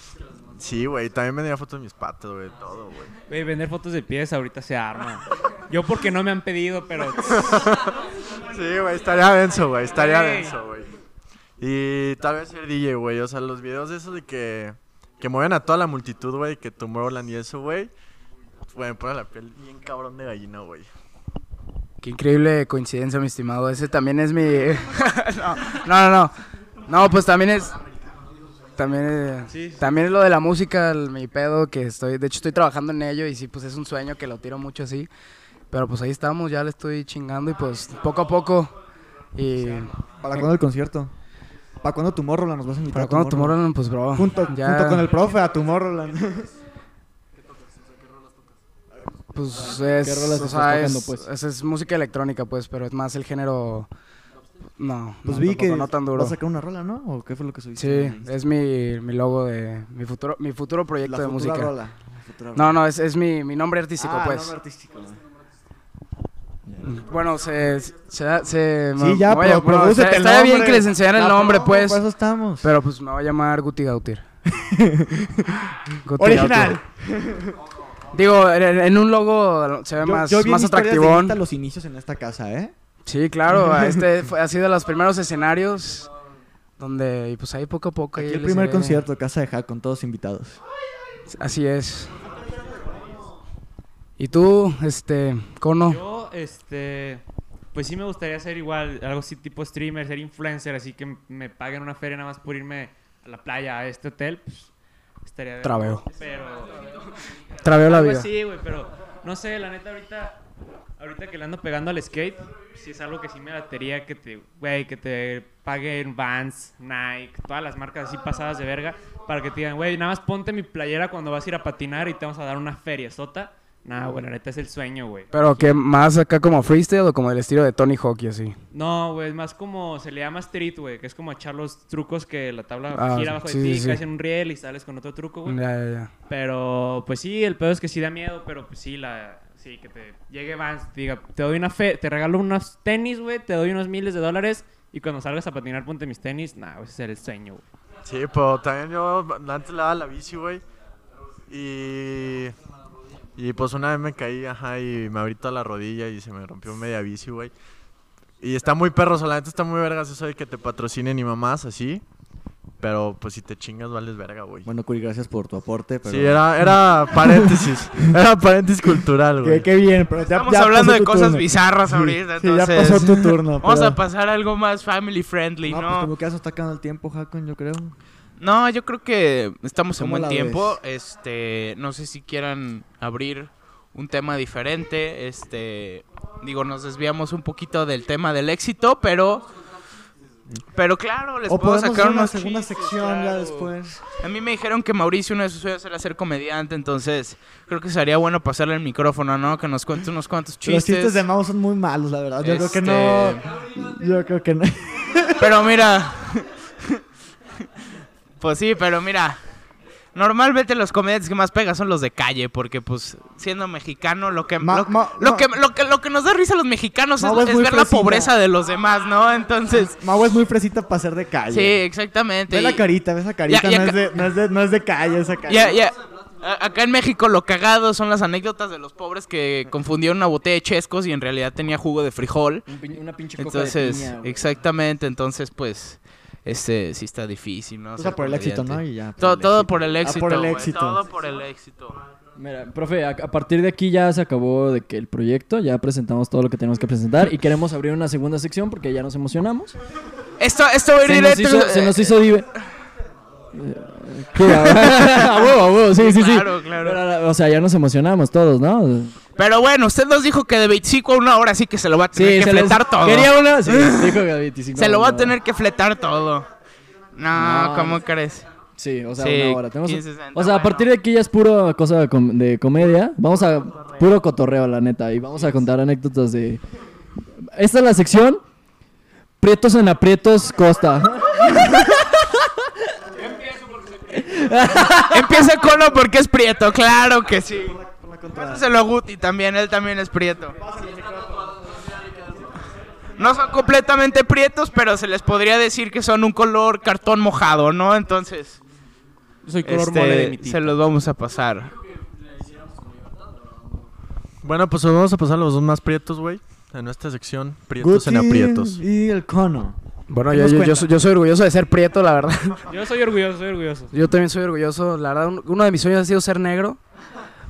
sí, güey. También vendría fotos de mis patas, güey. Todo, güey. Güey, vender fotos de pies ahorita se arma. Yo porque no me han pedido, pero... Sí, güey. Estaría denso, güey. Estaría denso, güey. Y tal vez ser DJ, güey. O sea, los videos de esos de que. Que mueven a toda la multitud, güey. Que Tomorrowland y eso, güey. Güey, me pone la piel bien cabrón de gallina, güey. Qué increíble coincidencia, mi estimado. Ese también es mi. no, no, no, no. No, pues también es. También, eh, también es lo de la música, el- mi pedo, que estoy. De hecho, estoy trabajando en ello y sí, pues es un sueño que lo tiro mucho así. Pero pues ahí estamos, ya le estoy chingando y pues poco a poco. Y. ¿Para cuándo el concierto? ¿Para cuándo Tomorrowland nos vas a invitar? Para a cuando Tomorrowland, pues bro. Junto, ya- junto con el profe a Tomorrowland. Pues es, rolas o estás sea, tocando, es, pues? es- es música electrónica, pues, pero es más el género. No, Pues no, vi que no tan duro. vas a sacar una rola, ¿no? ¿O qué fue lo que subiste? Sí, es mi, mi logo de mi futuro mi futuro proyecto La de música. rola, la futura No, rola. no, es, es mi, mi nombre artístico, Ah, pues. nombre artístico. Bueno, se se, se Sí, me- ya, me pero bueno, está- bien que les enseñara el nombre, pues. Para eso estamos. Pero pues me voy a llamar Guti Gautir. Guti Original. Gautir. Digo, en, en un logo se ve Yo- más, yo vi más de atractivón. Guita los inicios en esta casa, ¿eh? Sí, claro, este fue, ha sido de los primeros escenarios donde, y pues ahí poco a poco. Aquí el primer concierto, Casa de Hack, con todos invitados. Así es. ¿Y tú, este, Cono? Yo, este... Pues sí me gustaría ser igual, algo así tipo streamer, ser influencer, así que me paguen una feria nada más por irme a la playa, a este hotel, pues estaría... de Traveo. Pero... Traveo la vida. así, güey, pero no sé, la neta ahorita ahorita que le ando pegando al skate, sí es algo que sí me latería que te, güey, que te paguen Vans, Nike, todas las marcas así pasadas de verga para que te digan, güey, nada más ponte mi playera cuando vas a ir a patinar y te vamos a dar una feria sota. Nah, güey, la neta es el sueño, güey. Pero que más acá como freestyle o como el estilo de Tony Hawk y así. No, güey, es más como se le llama street, güey, que es como echar los trucos que la tabla Ah, gira abajo sí, de ti, sí. caes en un riel y sales con otro truco, güey. Ya, ya, ya. Pero, pues sí, el pedo es que sí da miedo, pero pues sí, la, sí, que te llegue Vans, te diga, te doy una fe, te regalo unos tenis, güey, te doy unos miles de dólares y cuando salgas a patinar ponte mis tenis, nah, ese es el sueño, güey. Sí, pero también yo antes le daba la bici, güey. Y. Y pues una vez me caí, ajá, y me abrí toda la rodilla y se me rompió media bici, güey. Y está muy perro, solamente está muy vergas eso de que te patrocinen y mamás así. Pero pues si te chingas, vales verga, güey. Bueno, Curi, gracias por tu aporte. Pero... Sí, era, era paréntesis. era paréntesis cultural, güey. qué bien, pero ya, Estamos ya hablando pasó de tu cosas turno. bizarras Sí, ahorita, Sí, ya entonces- pasó tu turno. Vamos a pasar a algo más family friendly, No, ¿no? pues como que está acabando el tiempo, Hakon, yo creo. No, yo creo que estamos en ¿Cómo buen tiempo. Este, no sé si quieran abrir un tema diferente. Este, digo, nos desviamos un poquito del tema del éxito, pero pero claro, les O puedo sacar una segunda chistes, sección ya después. A mí me dijeron que Mauricio uno de sus sueños era ser comediante, entonces creo que sería bueno pasarle el micrófono, ¿no? Que nos cuente unos cuantos chistes. Los chistes de Mao son muy malos, la verdad. Yo creo que Este- no. Yo creo que no. Pero mira. pues sí, pero mira. Normalmente los comediantes que más pegan son los de calle, porque pues siendo mexicano lo que Ma- lo, ma- lo no. que, lo que lo que nos da risa a los mexicanos Mau es, es es muy ver la pobreza de los demás, ¿no? Entonces, Mao es muy fresita para ser de calle. sí, exactamente. Ve la carita, ve esa carita. Ya- ya no, es de, no, es de, no es de calle esa carita. Ya, ya. A- Acá en México lo cagado son las anécdotas de los pobres que confundieron una botella de chescos y en realidad tenía jugo de frijol. Una pinche coca Entonces, de piña, güey. exactamente, entonces pues este sí está difícil, ¿no? O sea, por el éxito. ¿no? Y ya, por todo, todo por el Ah, éxito. por el éxito. Todo por el éxito. Mira, profe, a, a partir de aquí ya se acabó de que el proyecto, ya presentamos todo lo que tenemos que presentar y queremos abrir una segunda sección porque ya nos emocionamos. Esto, esto va a ir Se nos directo. hizo, se nos hizo. a huevo, a huevo, sí, sí, sí. Claro, claro. Pero, o sea, ya nos emocionamos todos, ¿no? Pero bueno, usted nos dijo que de 25 a una hora sí que se lo va a tener que se los- fletar todo. Quería una, sí, dijo que 25. Se lo va a tener que fletar todo. No, No. ¿cómo crees? Sí, o sea, Sí, una hora. Tenemos- 15, 60, o sea, a bueno. partir de aquí ya es puro cosa de, com- de comedia. Vamos a puro cotorreo, la neta. Y vamos a contar anécdotas de. Esta es la sección. Prietos en aprietos, Costa. Empieza con lo porque es prieto, claro que sí. Pásaselo a Guti también, él también es prieto. No son completamente prietos, pero se les podría decir que son un color cartón mojado, ¿no? Entonces, Soy color este, mole de mi tita. se los vamos a pasar. Bueno, pues vamos a pasar a los dos más prietos, güey. En nuestra sección, prietos en aprietos. Y el cono. Bueno, ¿Qué yo, yo, yo soy, yo soy orgulloso de ser prieto, la verdad. Yo soy orgulloso, soy orgulloso. Yo también soy orgulloso. La verdad, un- uno de mis sueños ha sido ser negro.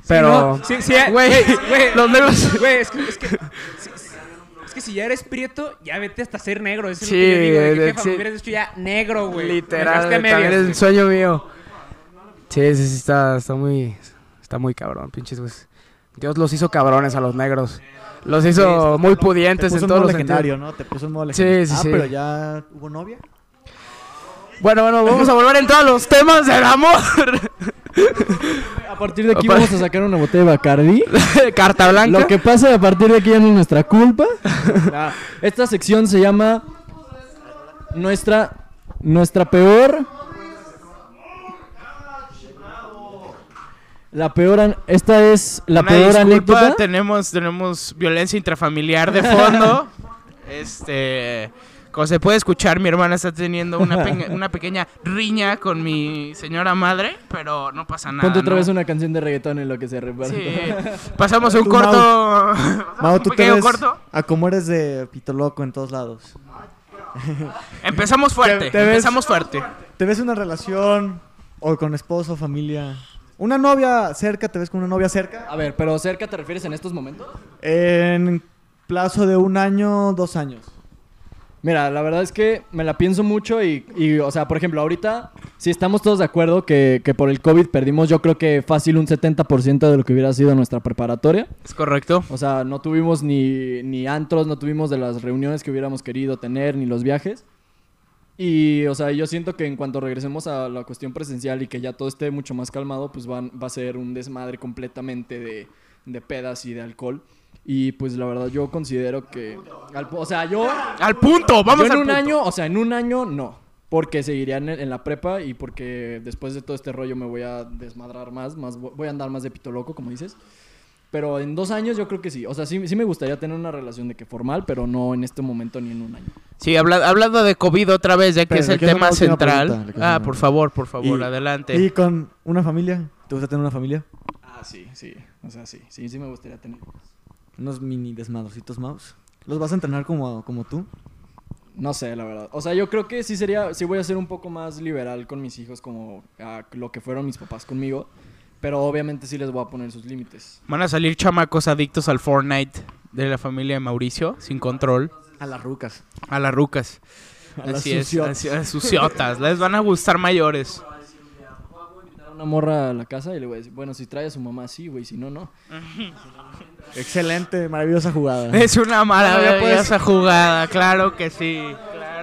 Pero... Sí, sí, eh, Güey, güey, los negros- Güey, es que, es que, sí, sí. que si ya eres prieto, ya vete hasta ser negro. Eso es Sí, lo que yo digo. de que, jefa, sí. me hubieras dicho ya negro, güey. Me Literal, también medias, es un sueño mío. Sí, sí, sí, está, está muy... Está muy cabrón, pinches, güey. Dios los hizo cabrones a los negros. Los hizo muy Te pudientes en todos los legendario, sentidos. ¿no? Te puso en modo Sí, legendario. sí, ah, sí. pero ya hubo novia. Bueno, bueno, vamos a volver a entrar a los temas del amor. A partir de aquí vamos a sacar una botella de Bacardi. Carta blanca. Lo que pasa a partir de aquí ya no es nuestra culpa. Esta sección se llama nuestra nuestra peor la peor an- esta es la Una peor disculpa, anécdota. Tenemos, tenemos violencia intrafamiliar de fondo. este. Como se puede escuchar, mi hermana está teniendo una, peña- una pequeña riña con mi señora madre, pero no pasa nada. Ponte otra ¿no? vez una canción de reggaetón en lo que se reparte. Sí. Pasamos a un Tú, corto. Mau, un tú te ves corto. a como eres de pito loco en todos lados. Empezamos fuerte. Te- te ves- empezamos fuerte. ¿Te ves una relación o con esposo, familia? ¿Una novia cerca? ¿Te ves con una novia cerca? A ver, pero cerca te refieres en estos momentos? En plazo de un año, dos años. Mira, la verdad es que me la pienso mucho y, y, o sea, por ejemplo, ahorita si estamos todos de acuerdo que, que por el COVID perdimos yo creo que fácil un 70% de lo que hubiera sido nuestra preparatoria. Es correcto. O sea, no tuvimos ni, ni antros, no tuvimos de las reuniones que hubiéramos querido tener, ni los viajes. Y, o sea, yo siento que en cuanto regresemos a la cuestión presencial y que ya todo esté mucho más calmado, pues van, va a ser un desmadre completamente de, de pedas y de alcohol. Y pues la verdad yo considero que... al- o sea, yo... Al punto, vamos yo en al un punto. año, o sea, en un año no. Porque seguiría en, en la prepa y porque después de todo este rollo me voy a desmadrar más, más voy a andar más de pito loco, como dices. Pero en dos años yo creo que sí. O sea, sí, sí me gustaría tener una relación de que formal, pero no en este momento ni en un año. Sí, habla- hablando de COVID otra vez, ya que Pero es le el quiero tema una última central. pregunta, le quiero Ah, una- por favor, por favor, Y- adelante. ¿Y con una familia? ¿Te gusta tener una familia? Ah, sí, sí. O sea, sí, sí, sí me gustaría tener. Unos mini desmadrocitos mouse. ¿Los vas a entrenar como, como tú? No sé, la verdad. O sea, yo creo que sí sería, sí voy a ser un poco más liberal con mis hijos como a lo que fueron mis papás conmigo. Pero obviamente sí les voy a poner sus límites. Van a salir chamacos adictos al Fortnite de la familia de Mauricio, sin control. A las rucas. A las rucas. A las Así es, suciotas. así- a suciotas. Les van a gustar mayores. a una morra a la casa y le voy a decir, bueno, si trae a su mamá, sí, güey, si no, no. Excelente, maravillosa jugada. Es una maravillosa jugada, claro que sí.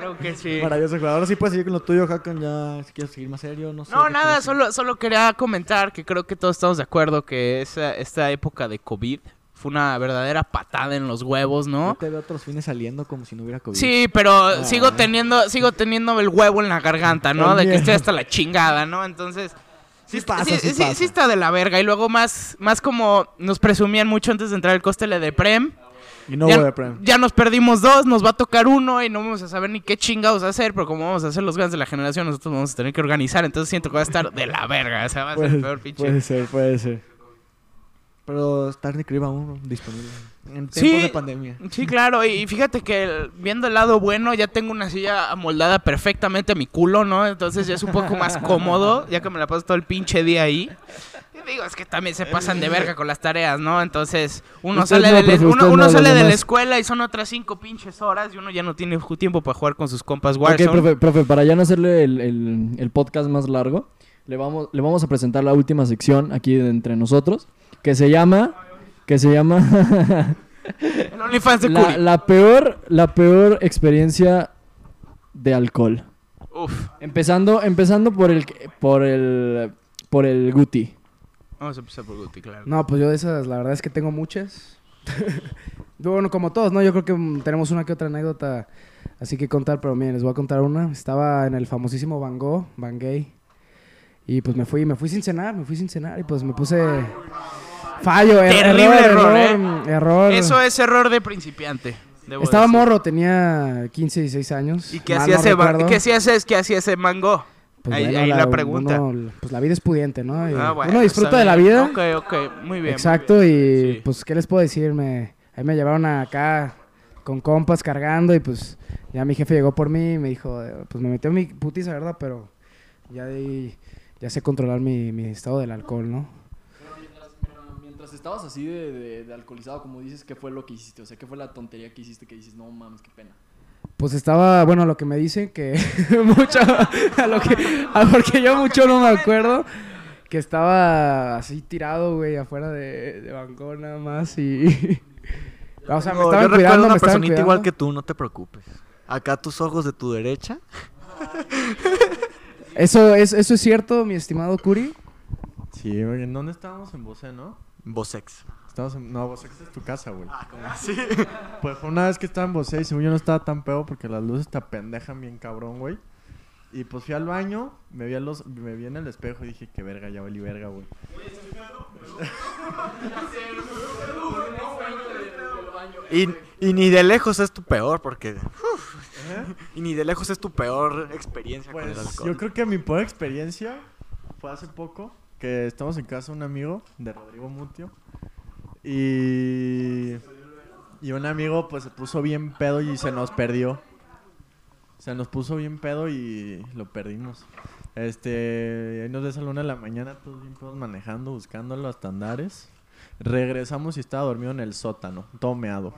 Claro que sí. Maravillosa jugada. Ahora sí puedes seguir con lo tuyo, Hakan, ya si quieres seguir más serio, no sé. No, ¿qué nada, solo, solo quería comentar que creo que todos estamos de acuerdo que esa, esta época de COVID fue una verdadera patada en los huevos, Yo ¿no? te veo otros fines saliendo como si no hubiera COVID. Sí, pero Ah. sigo teniendo sigo teniendo el huevo en la garganta, ¿no? De que estoy hasta la chingada, ¿no? Entonces, Sí está- pasa, sí sí, pasa. sí está de la verga. Y luego más, más como nos presumían mucho antes de entrar el costele de Prem. Y no ya, voy a Prem. ya nos perdimos dos, nos va a tocar uno y no vamos a saber ni qué chingados hacer, pero como vamos a ser los grandes de la generación, nosotros vamos a tener que organizar, entonces siento que va a estar de la verga, o sea, va a ser el peor pinche. puede ser, puede ser. Pero Nick Crib aún disponible. En tiempos Sí. de pandemia. Sí, claro, y y fíjate que el- viendo el lado bueno, ya tengo una silla amoldada perfectamente a mi culo, ¿no? Entonces ya es un poco más cómodo, ya que me la paso todo el pinche día ahí. Digo, es que también se pasan de verga con las tareas, ¿no? Entonces, uno Usted sale, no, de, la- uno, no, sale de la escuela y son otras cinco pinches horas y uno ya no tiene tiempo para jugar con sus compas Ok, Warzone. profe, profe, para ya no hacerle el, el- el podcast más largo, le vamos, le vamos a presentar la última sección aquí de entre nosotros, que se llama... Que se llama... El OnlyFans de la, la peor, la peor experiencia de alcohol. Uf. Empezando, empezando por el por el por el Guti. Vamos a empezar por Guti, claro. No, pues yo de esas, la verdad es que tengo muchas. bueno, como todos, ¿no? Yo creo que mm, tenemos una que otra anécdota así que contar, pero miren, les voy a contar una. Estaba en el famosísimo Van Gogh, Van Gay. Y pues me fui, me fui sin cenar, me fui sin cenar y pues me puse... Fallo, er- Terrible error, ¿eh? error, error. Eso es error de principiante. Estaba decir. morro, tenía 15, 16 años. ¿Y qué hacía no ese. ¿Qué hacía ese, qué hacía ese mango? Pues ahí bueno, ahí la, pregunta. uno- pues la vida es pudiente, ¿no? Y Ah, bueno, uno disfruta de la vida. Ok, ok, muy bien. muy Exacto, bien. y Sí. pues, ¿qué les puedo decir? Me, ahí me llevaron acá con compas cargando y pues ya mi jefe llegó por mí y me dijo, eh, pues me metió mi putiza, ¿verdad? Pero ya de ahí, ya sé controlar mi, mi estado del alcohol, ¿no? Mientras estabas así de, de- de alcoholizado, como dices, ¿qué fue lo que hiciste? O sea, ¿qué fue la tontería que hiciste que dices, no mames, qué pena? Pues estaba, bueno, lo que me dicen que mucho, a lo que, a porque yo mucho no me acuerdo, que estaba así tirado, güey, afuera de, de Bangkok nada más y... O sea, me No, estaban yo recuerdo cuidando, una me personita igual que tú, no te preocupes. Acá tus ojos de tu derecha. Eso es, eso es cierto, mi estimado Curi. Sí, ¿en dónde estábamos? En Bosé, ¿no? Bosex. Estábamos en... No, Bosé es tu casa, güey. Ah, ¿cómo así? Pues fue una vez que estaba en y según yo no estaba tan pedo porque las luces te pendejan bien cabrón, güey. Y pues fui al baño, me vi, a los, me vi en el espejo y dije, que verga, ya valí verga, güey. Y, y ni de lejos es tu peor, porque. uf, y ni de lejos es tu peor experiencia con el Pues alcohol. yo creo que mi peor experiencia fue hace poco que estamos en casa de un amigo de Rodrigo Mutio y y un amigo pues se puso bien pedo y se nos perdió. Se nos puso bien pedo y lo perdimos. Este, ahí nos ves a la una de la mañana todos bien pedos manejando, buscándolo hasta Andares. Regresamos y estaba dormido en el sótano, todo meado.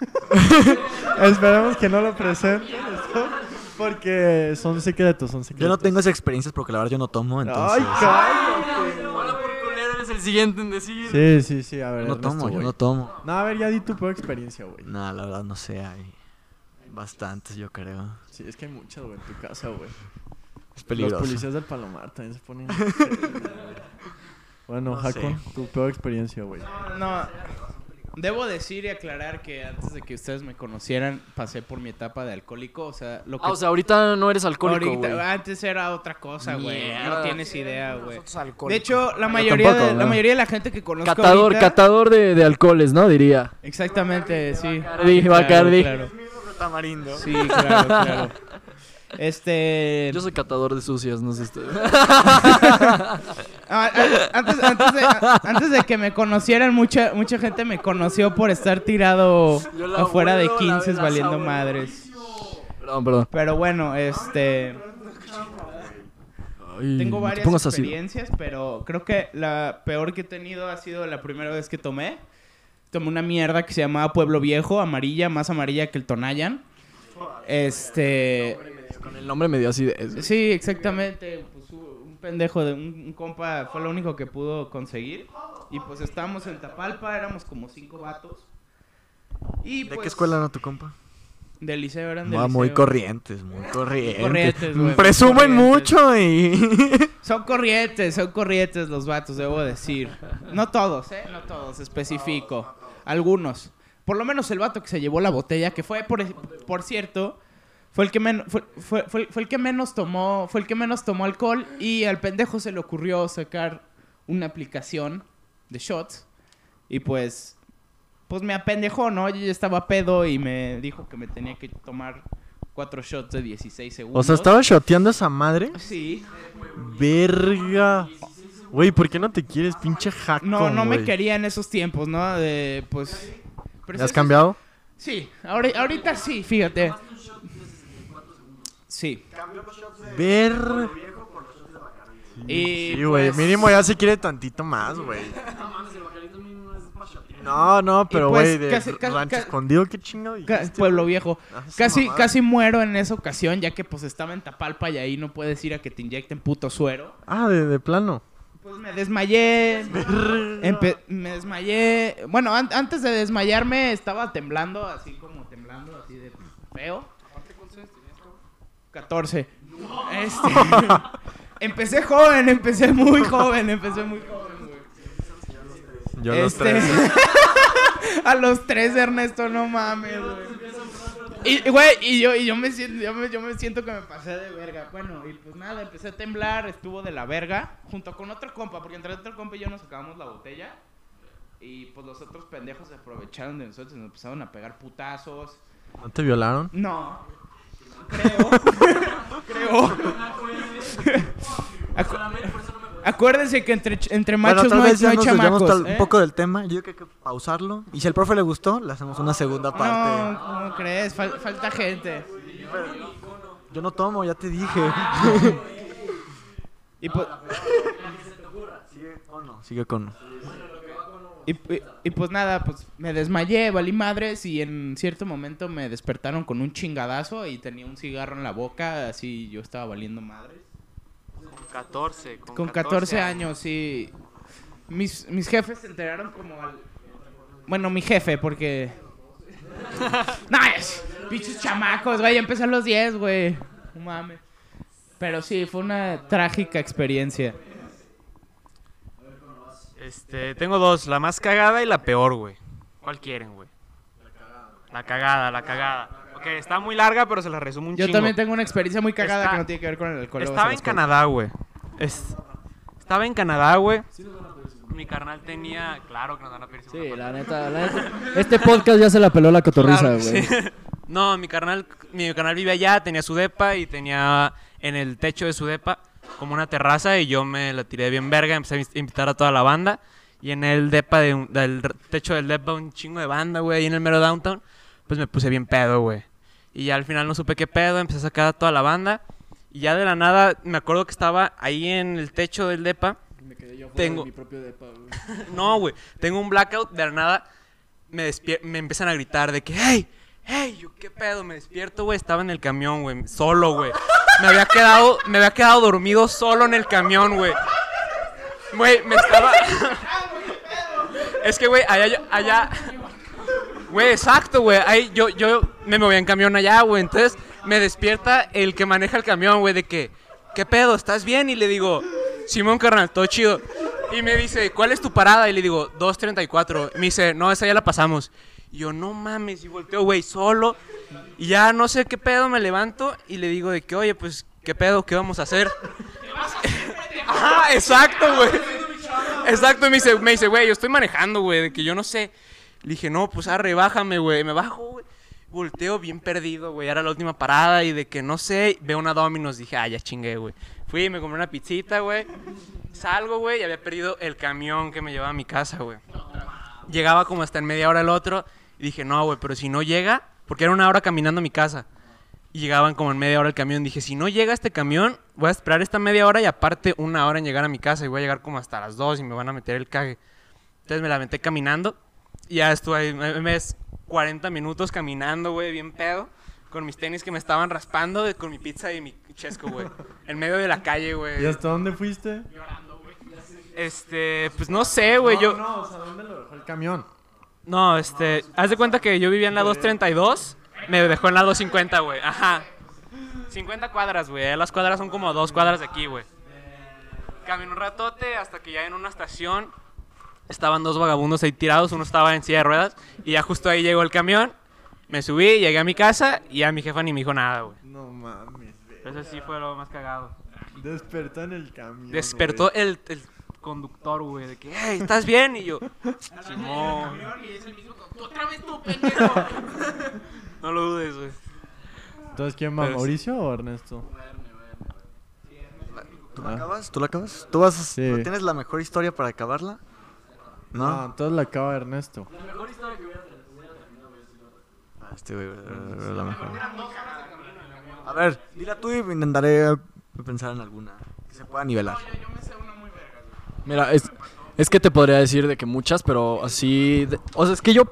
Esperemos que no lo presenten esto, porque son secretos, son secretos. Yo no tengo esas experiencias porque la verdad yo no tomo, entonces. Ay, cállate. El siguiente en decir. Sí, sí, sí, a ver. yo no tomo, yo güey. no tomo. No, a ver, ya di tu peor experiencia, güey. No, la verdad no sé, hay bastantes, yo creo. Sí, es que hay muchas, güey, en tu casa, güey. Es peligroso. Los policías del Palomar también se ponen... bueno, No Jaco, sé. tu peor experiencia, güey. No, debo decir y aclarar que antes de que ustedes me conocieran, pasé por mi etapa de alcohólico. O sea, lo que. Ah, o sea, ahorita no eres alcohólico, ahorita- güey. antes era otra cosa, güey. No tienes idea, güey. Nosotros De hecho, la Yo mayoría, tampoco, de, la ¿no? mayoría de la gente que conozco Catador, ahorita- catador de, de alcoholes, ¿no? Diría. Exactamente, sí. Bacardi, Claro, Bacardi. claro. Tamarindo. Sí, claro, claro. Este. Yo soy catador de sucias, no sé ustedes. Ah, ah, antes, antes de, antes de que me conocieran, mucha, mucha gente me conoció por estar tirado afuera de abuelo, la 15 vela valiendo abuelo. madres. Perdón, perdón. Pero bueno, este. Ay, Tengo te varias experiencias, pero creo que la peor que he tenido ha sido la primera vez que tomé. Tomé una mierda que se llamaba Pueblo Viejo, amarilla, más amarilla que el Tonayan. Este. Con el nombre me dio así de... Sí, exactamente. Pues, un pendejo de un, un compa fue lo único que pudo conseguir. Y pues estábamos en Tapalpa, éramos como cinco vatos. Y, ¿De pues, qué escuela era tu compa? Del liceo, eran del Ah, muy liceo. corrientes, muy corrientes. corrientes, muy Presumen corrientes. mucho y. Son corrientes, son corrientes los vatos, debo decir. No todos, ¿eh? No todos, especifico. Algunos. Por lo menos el vato que se llevó la botella, que fue, por, por cierto, fue el, que men- fue, fue- fue- fue el que menos tomó, fue el que menos tomó alcohol y al pendejo se le ocurrió sacar una aplicación de shots y pues, pues me apendejó, ¿no? Yo ya estaba pedo y me dijo que me tenía que tomar cuatro shots de 16 segundos. O sea, ¿estaba shoteando esa madre? Sí. Verga. Güey, ¿por qué no te quieres, pinche Jaco, No, no me güey? quería en esos tiempos, ¿no? De, pues... pero ¿Ya has cambiado? Sí, ahori- ahorita sí, fíjate. Sí. Ver. Y Sí, güey, pues- mínimo ya se quiere tantito más, güey. No, no, pero pues, güey, de casi- rancho escondido, qué chingo dijiste, Pueblo? Viejo. Ah, Casi, mamada. casi muero en esa ocasión, ya que pues estaba en Tapalpa y ahí no puedes ir a que te inyecten puto suero. Ah, de, de plano. Pues me desmayé. empe- me desmayé. Bueno, an- antes de desmayarme estaba temblando, así como temblando, así de feo. 14. Este, empecé joven, empecé muy joven, empecé muy joven, güey. Yo a los Este, 13. a los 13, Ernesto, no mames, güey. Y, güey, y yo, y yo me siento, yo me, yo me siento que me pasé de verga. Bueno, y pues nada, empecé a temblar, estuvo de la verga, junto con otro compa, porque entre otro compa y yo nos sacábamos la botella. Y pues los otros pendejos se aprovecharon de nosotros y nos empezaron a pegar putazos. ¿No te violaron? No. Creo. Creo. Acu- Acuérdense que entre, entre machos no hay, no hay chamacos. ¿eh? un poco del tema. Yo creo que hay que pausarlo. Y si al profe le gustó, le hacemos una segunda parte. No, ¿cómo crees? Fal- falta gente. Yo no tomo, ya te dije. Y pues, Sigue con no. Sigue con no. y, y- y pues nada, pues me desmayé, valí madres y en cierto momento me despertaron con un chingadazo y tenía un cigarro en la boca, así yo estaba valiendo madres. 14. Con 14 años, sí. Mis, mis jefes se enteraron como al... Bueno, mi jefe, porque... no, es... Pinches chamacos, güey. Ya empecé a los 10, güey. No mames. Pero sí, fue una trágica experiencia. Este, tengo dos, la más cagada y la peor, güey. ¿Cuál quieren, güey? La cagada, la cagada. Ok, está muy larga, pero se la resumo un Yo chingo. también tengo una experiencia muy cagada Está- que no tiene que ver con el alcohol. Estaba en. Canadá, güey. Es- Estaba en Canadá, güey. Mi carnal tenía... Claro que nos van a pedir segunda Sí, parte. la neta, la neta. Este podcast ya se la peló la cotorriza, Claro, güey. sí. No, mi carnal, mi carnal vive allá, tenía su depa y tenía en el techo de su depa como una terraza y yo me la tiré bien verga, empecé a invi- invitar a toda la banda y en el depa de un- del r- techo del depa un chingo de banda, güey, ahí en el mero downtown, pues me puse bien pedo, güey. Y ya al final no supe qué pedo, empecé a sacar a toda la banda y ya de la nada me acuerdo que estaba ahí en el techo del depa. Me quedé yo Tengo- mi propio depa, güey. No, güey. Tengo un blackout. De la nada me, despier- me empiezan a gritar de que, hey, hey, yo qué pedo. Me despierto, güey. Estaba en el camión, güey. Solo, güey. Me había quedado, me había quedado dormido solo en el camión, güey. Güey, me estaba. es que, güey, allá, allá. Güey, exacto, güey. Ahí yo, yo me movía en camión allá, güey. Entonces me despierta el que maneja el camión, güey, de que, ¿qué pedo? ¿Estás bien? Y le digo, Simón, carnal, todo chido. Y me dice, ¿cuál es tu parada? Y le digo, 234. Me dice, no, esa ya la pasamos. Y yo, no mames. Y volteo, güey, solo. Y ya no sé qué pedo, me levanto y le digo de que, oye, pues, ¿qué pedo? ¿Qué vamos a hacer? Ajá, exacto, güey. Exacto, me dice, me dice, güey, yo estoy manejando, güey, de que yo no sé. Le dije, no, pues arre, bájame, güey. Me bajo, güey. Volteo bien perdido, güey. Era la última parada y de que no sé, veo una Domino's. Dije, ah, ya chingué, güey. Fui me compré una pizzita, güey. Salgo, güey, y había perdido el camión que me llevaba a mi casa, güey. Llegaba como hasta en media hora el otro. Y dije, no, güey, pero si no llega, porque era una hora caminando a mi casa. Y llegaban como en media hora el camión. Dije, si no llega este camión, voy a esperar esta media hora y aparte una hora en llegar a mi casa. Y voy a llegar como hasta las dos y me van a meter el cague. Entonces me la metí caminando. Y ya estuve ahí, me, me ves 40 minutos caminando, güey, bien pedo. Con mis tenis que me estaban raspando, de- con mi pizza y mi chesco, güey. En medio de la calle, güey. ¿Y hasta dónde fuiste? Este, pues no sé, güey. yo... No, o sea, ¿dónde lo dejó el camión? No, este, haz de cuenta que yo vivía en la 232, me dejó en la 250, güey. Ajá. 50 cuadras, güey. Las cuadras son como dos cuadras de aquí, güey. Caminé un ratote hasta que ya en una estación estaban dos vagabundos ahí tirados, uno estaba en silla de ruedas y ya justo ahí llegó el camión. Me subí, llegué a mi casa y ya mi jefa ni me dijo nada, güey. No mames, Eso sí fue lo más cagado. Despertó en el camión. Despertó el, el conductor, güey, de que, hey, ¿estás bien? Y yo, Simón. Otra vez tú, pendejo. No lo dudes, güey. Entonces, ¿quién va? Pero- ¿Mauricio o Ernesto? ¿Tú la Ah. acabas? ¿Tú la acabas? ¿Tú vas a- Sí. ¿Tienes la mejor historia para acabarla? No, ¿No? entonces la acaba Ernesto. Ah, Este güey, eh, la mejor. A ver, dila tú y intentaré pensar en alguna que se pueda nivelar. Mira, es, es que te podría decir de que muchas, pero así... de- o sea, es que yo,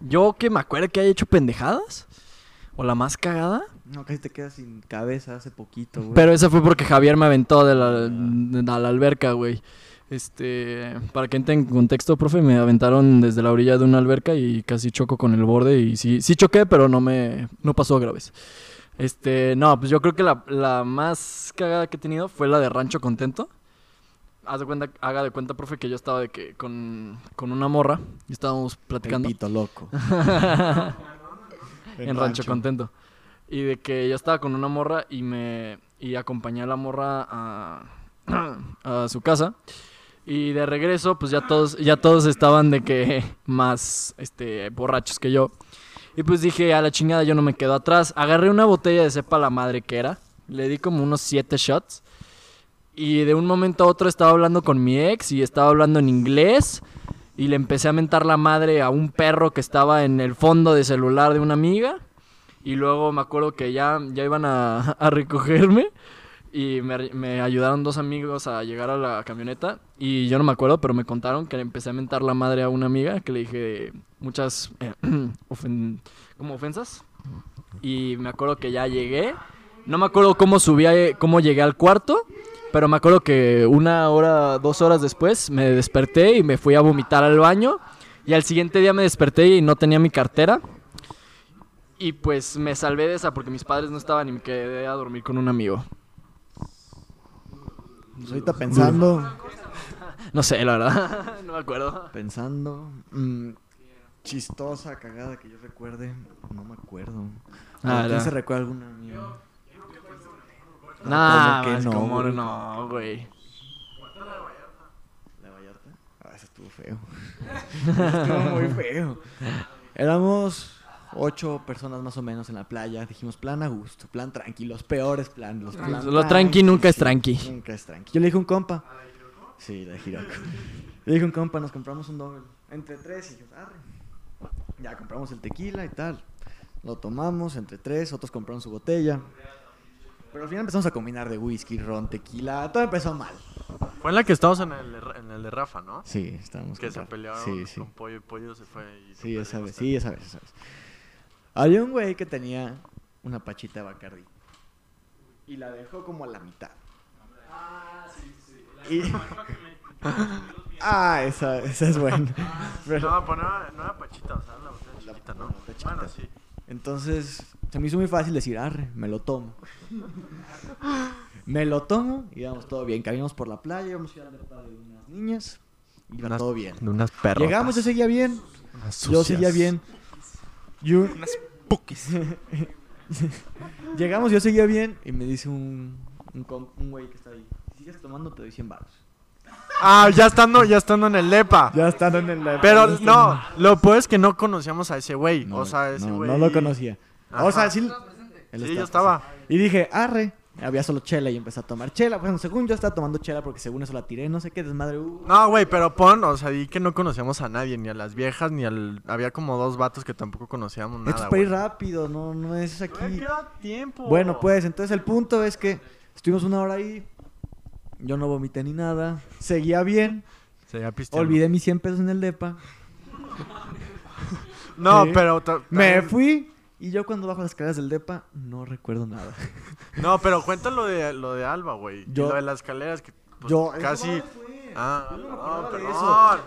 yo que me acuerdo que haya hecho pendejadas, o la más cagada, No, casi te quedas sin cabeza hace poquito, güey. pero esa fue porque Javier me aventó de la, de la alberca, güey. Este, para que entre en contexto, profe, me aventaron desde la orilla de una alberca y casi choco con el borde y sí, sí choqué, pero no me, no pasó a graves. Este, no, pues yo creo que la, la más cagada que he tenido fue la de Rancho Contento. Haz de cuenta, haga de cuenta, profe, que yo estaba de que con, con una morra y estábamos platicando. loco. en En Rancho Rancho. Contento. Y de que yo estaba con una morra y me y acompañé a la morra a, a su casa. Y de regreso, pues ya todos, ya todos estaban de que más este borrachos que yo. Y pues dije, a la chingada, yo no me quedo atrás. Agarré una botella de sepa la madre que era. Le di como unos siete shots. Y de un momento a otro estaba hablando con mi ex y estaba hablando en inglés. Y le empecé a mentar la madre a un perro que estaba en el fondo de celular de una amiga. Y luego me acuerdo que ya, ya iban a, a recogerme. Y me, ayudaron dos amigos a llegar a la camioneta. Y yo no me acuerdo, pero me contaron que le empecé a mentar la madre a una amiga. Que le dije muchas eh, como ofensas. Y me acuerdo que ya llegué. No me acuerdo cómo subí, cómo llegué al cuarto. Pero me acuerdo que una hora, dos horas después me desperté y me fui a vomitar al baño. Y al siguiente día me desperté y no tenía mi cartera. Y pues me salvé de esa porque mis padres no estaban y me quedé a dormir con un amigo. Pues ahorita pensando, No sé, la verdad. no me acuerdo. pensando, mm, chistosa, cagada que yo recuerde, no me acuerdo. Ah, ¿Quién ya. se recuerda alguna mía? Nah, ¿cómo que no, ¿cómo güey? no, güey? ¿La Vallarta? Ah, ese estuvo feo. estuvo muy feo. Éramos ocho personas más o menos en la playa. Dijimos plan a gusto, plan tranqui, los peores planes. Los plan Lo tranqui nunca es tranqui. Nunca es tranqui. Yo le dije a un compa. Sí, la de Hirako. Le dije a un compa, nos compramos un doble. Entre tres y dijimos, arre. Ya compramos el tequila y tal. Lo tomamos entre tres, otros compraron su botella. Pero al final empezamos a combinar de whisky, ron, tequila. Todo empezó mal. Fue en la que estábamos en el, en el de Rafa, ¿no? Sí, estábamos Que con se Rafa. pelearon Sí, sí. con Pollo y Pollo se fue y... Sí, esa vez, sí, esa vez, esa vez. Había un güey que tenía una pachita de Bacardi. Y la dejó como a la mitad. Y... ah, esa, esa es buena. Pero- No, pues no era, no era Pachita, o sea, la botella chiquita, ¿no? Bueno, sí. Entonces, se me hizo muy fácil decir, arre, me lo tomo. me lo tomo y íbamos todo bien. Caminamos por la playa, íbamos a ir al depa de unas niñas. Y iba Unas- todo bien. de unas perrotas. Llegamos, yo seguía bien. Yo seguía bien. Yo... Unas pukis. Llegamos, yo seguía bien. Y me dice un, un, com- un güey que está ahí. Si sigues tomando, te doy 100 baros. Ah, ya estando, ya estando en el Lepa. Ya estando en el... Pero no, lo peor es que no conocíamos a ese güey. No, o sea, ese no, güey. no lo conocía. O sea, sí... él Sí, estaba- yo estaba. Y dije, arre. Había solo chela y empecé a tomar chela. Bueno, según yo estaba tomando chela porque según eso la tiré. No sé qué desmadre hubo. No, güey, pero pon, o sea, di que no conocíamos a nadie, ni a las viejas, ni al. Había como dos vatos que tampoco conocíamos Esto nada. es para ir rápido, no, no es aquí. queda tiempo. Bueno, pues entonces el punto es que estuvimos una hora ahí. Yo no vomité ni nada. Seguía bien. Se ya pisteando. Olvidé mis 100 pesos en el depa. No, Sí. pero. Me fui. Y yo cuando bajo las escaleras del depa no recuerdo nada. No, pero cuenta lo de, lo de Alba, güey. Y Yo- Lo de las escaleras que. pues, Yo- casi. eso no. Ah, Yo no me no, perdón. eso.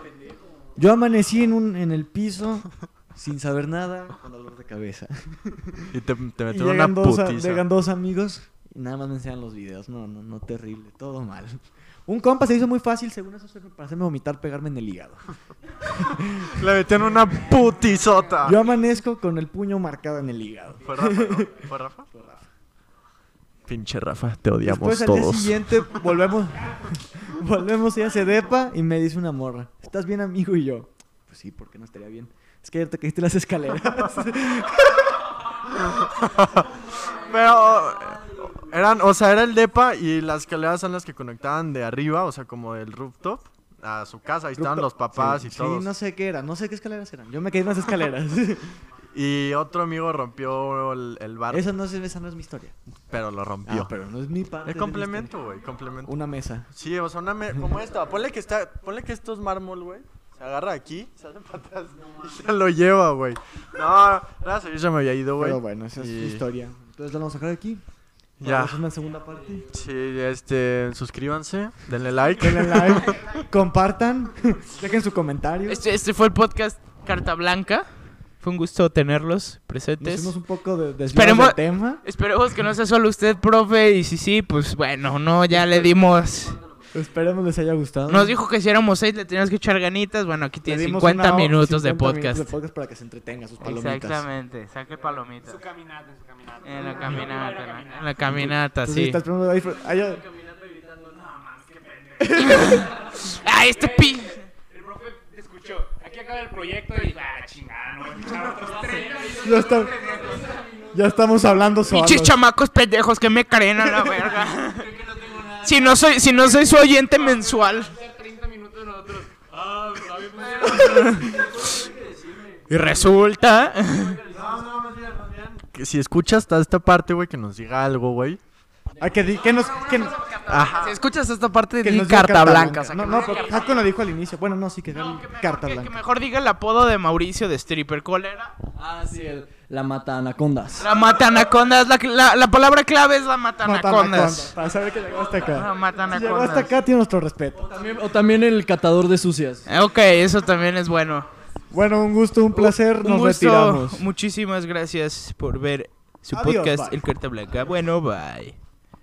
Yo amanecí en, un, en el piso sin saber nada con dolor de cabeza. Y te, te Y metieron una dos, a- putiza. llegan dos amigos y nada más me enseñan los videos. No, no, no, terrible, todo mal. Un compa se hizo muy fácil, según eso, para hacerme vomitar, pegarme en el hígado. Le metieron una putizota. Yo amanezco con el puño marcado en el hígado. Fue Rafa, ¿no? ¿Fue Rafa? Pinche Rafa, te odiamos Después al todos. día siguiente volvemos, volvemos a ir a Cedepa y me dice una morra, ¿estás bien amigo? Y yo, pues sí, ¿por qué no estaría bien? Es que ayer te caíste las escaleras. Pero eran, o sea, era el depa y las escaleras son las que conectaban de arriba, o sea, como del rooftop a su casa. Ahí estaban los papás Sí, y todos. Sí, no sé qué era, no sé qué escaleras eran. Yo me caí en las escaleras. Y otro amigo rompió el, el bar, esa, no es, esa no es mi historia. pero lo rompió. Ah, pero no es mi parte. el complemento, güey, complemento. Una mesa. Sí, o sea, una me- como esta. Ponle que está, ponle que esto es mármol, güey. Se agarra aquí, se hace para atrás y se lo lleva, güey. No, gracias, yo se me había ido, güey. Pero bueno, esa es Y- su historia. Entonces la vamos a dejar aquí. Ya. Es una segunda parte. Sí, este, suscríbanse, denle like. Denle like, compartan, dejen su comentario. Este, este fue el podcast Carta Blanca. Fue un gusto tenerlos Nos presentes. fuimos un poco de, desviados Esperemos, del tema. esperemos que no sea solo usted, profe. Y si sí, pues bueno, no, ya le dimos. Esperemos les haya gustado. Nos dijo que si éramos seis le teníamos que echar ganitas. Bueno, aquí tiene dimos 50 una hora- minutos de 50 podcast. minutos de podcast para que se entretenga sus palomitas. Exactamente, saque palomitas. Su caminata, en su caminata. En la caminata, en la- en la caminata, Entonces, sí. estás primero ahí, ay, ay, ¡Ah, este pi! El profe escuchó, aquí acaba el proyecto y ah, chingada, no voy a escuchar otros 30 minutos. ya, está- ya estamos hablando solos. Pinches chamacos pendejos que me creen a la verga. Si no soy, si no soy su oyente mensual. 30 minutos nosotros. Ah, está bien. Y resulta. Que si escuchas hasta esta parte, güey, que nos diga algo, güey. Ah, que, di- que nos, que, Si escuchas esta parte, que di nos diga carta blanca. o sea, no, que no, nos diga pero Jaco lo dijo al inicio. Bueno, no, sí que diga carta Que, que blanca. mejor diga el apodo de Mauricio de stripper. ¿Cuál era? Ah, sí, el- la mata anacondas. La mata anacondas. La, la, la palabra clave es la mata Mata anacondas. anaconda, Para saber que llegó hasta acá. Ah, mata Si llegó anacondas. hasta acá, tiene nuestro respeto. También- o también el catador de sucias. Eh, Ok, eso también es bueno. Bueno, un gusto, un placer. Un Nos gusto. retiramos. Muchísimas gracias por ver su Adiós, podcast bye. El Carta Blanca. Bueno, bye.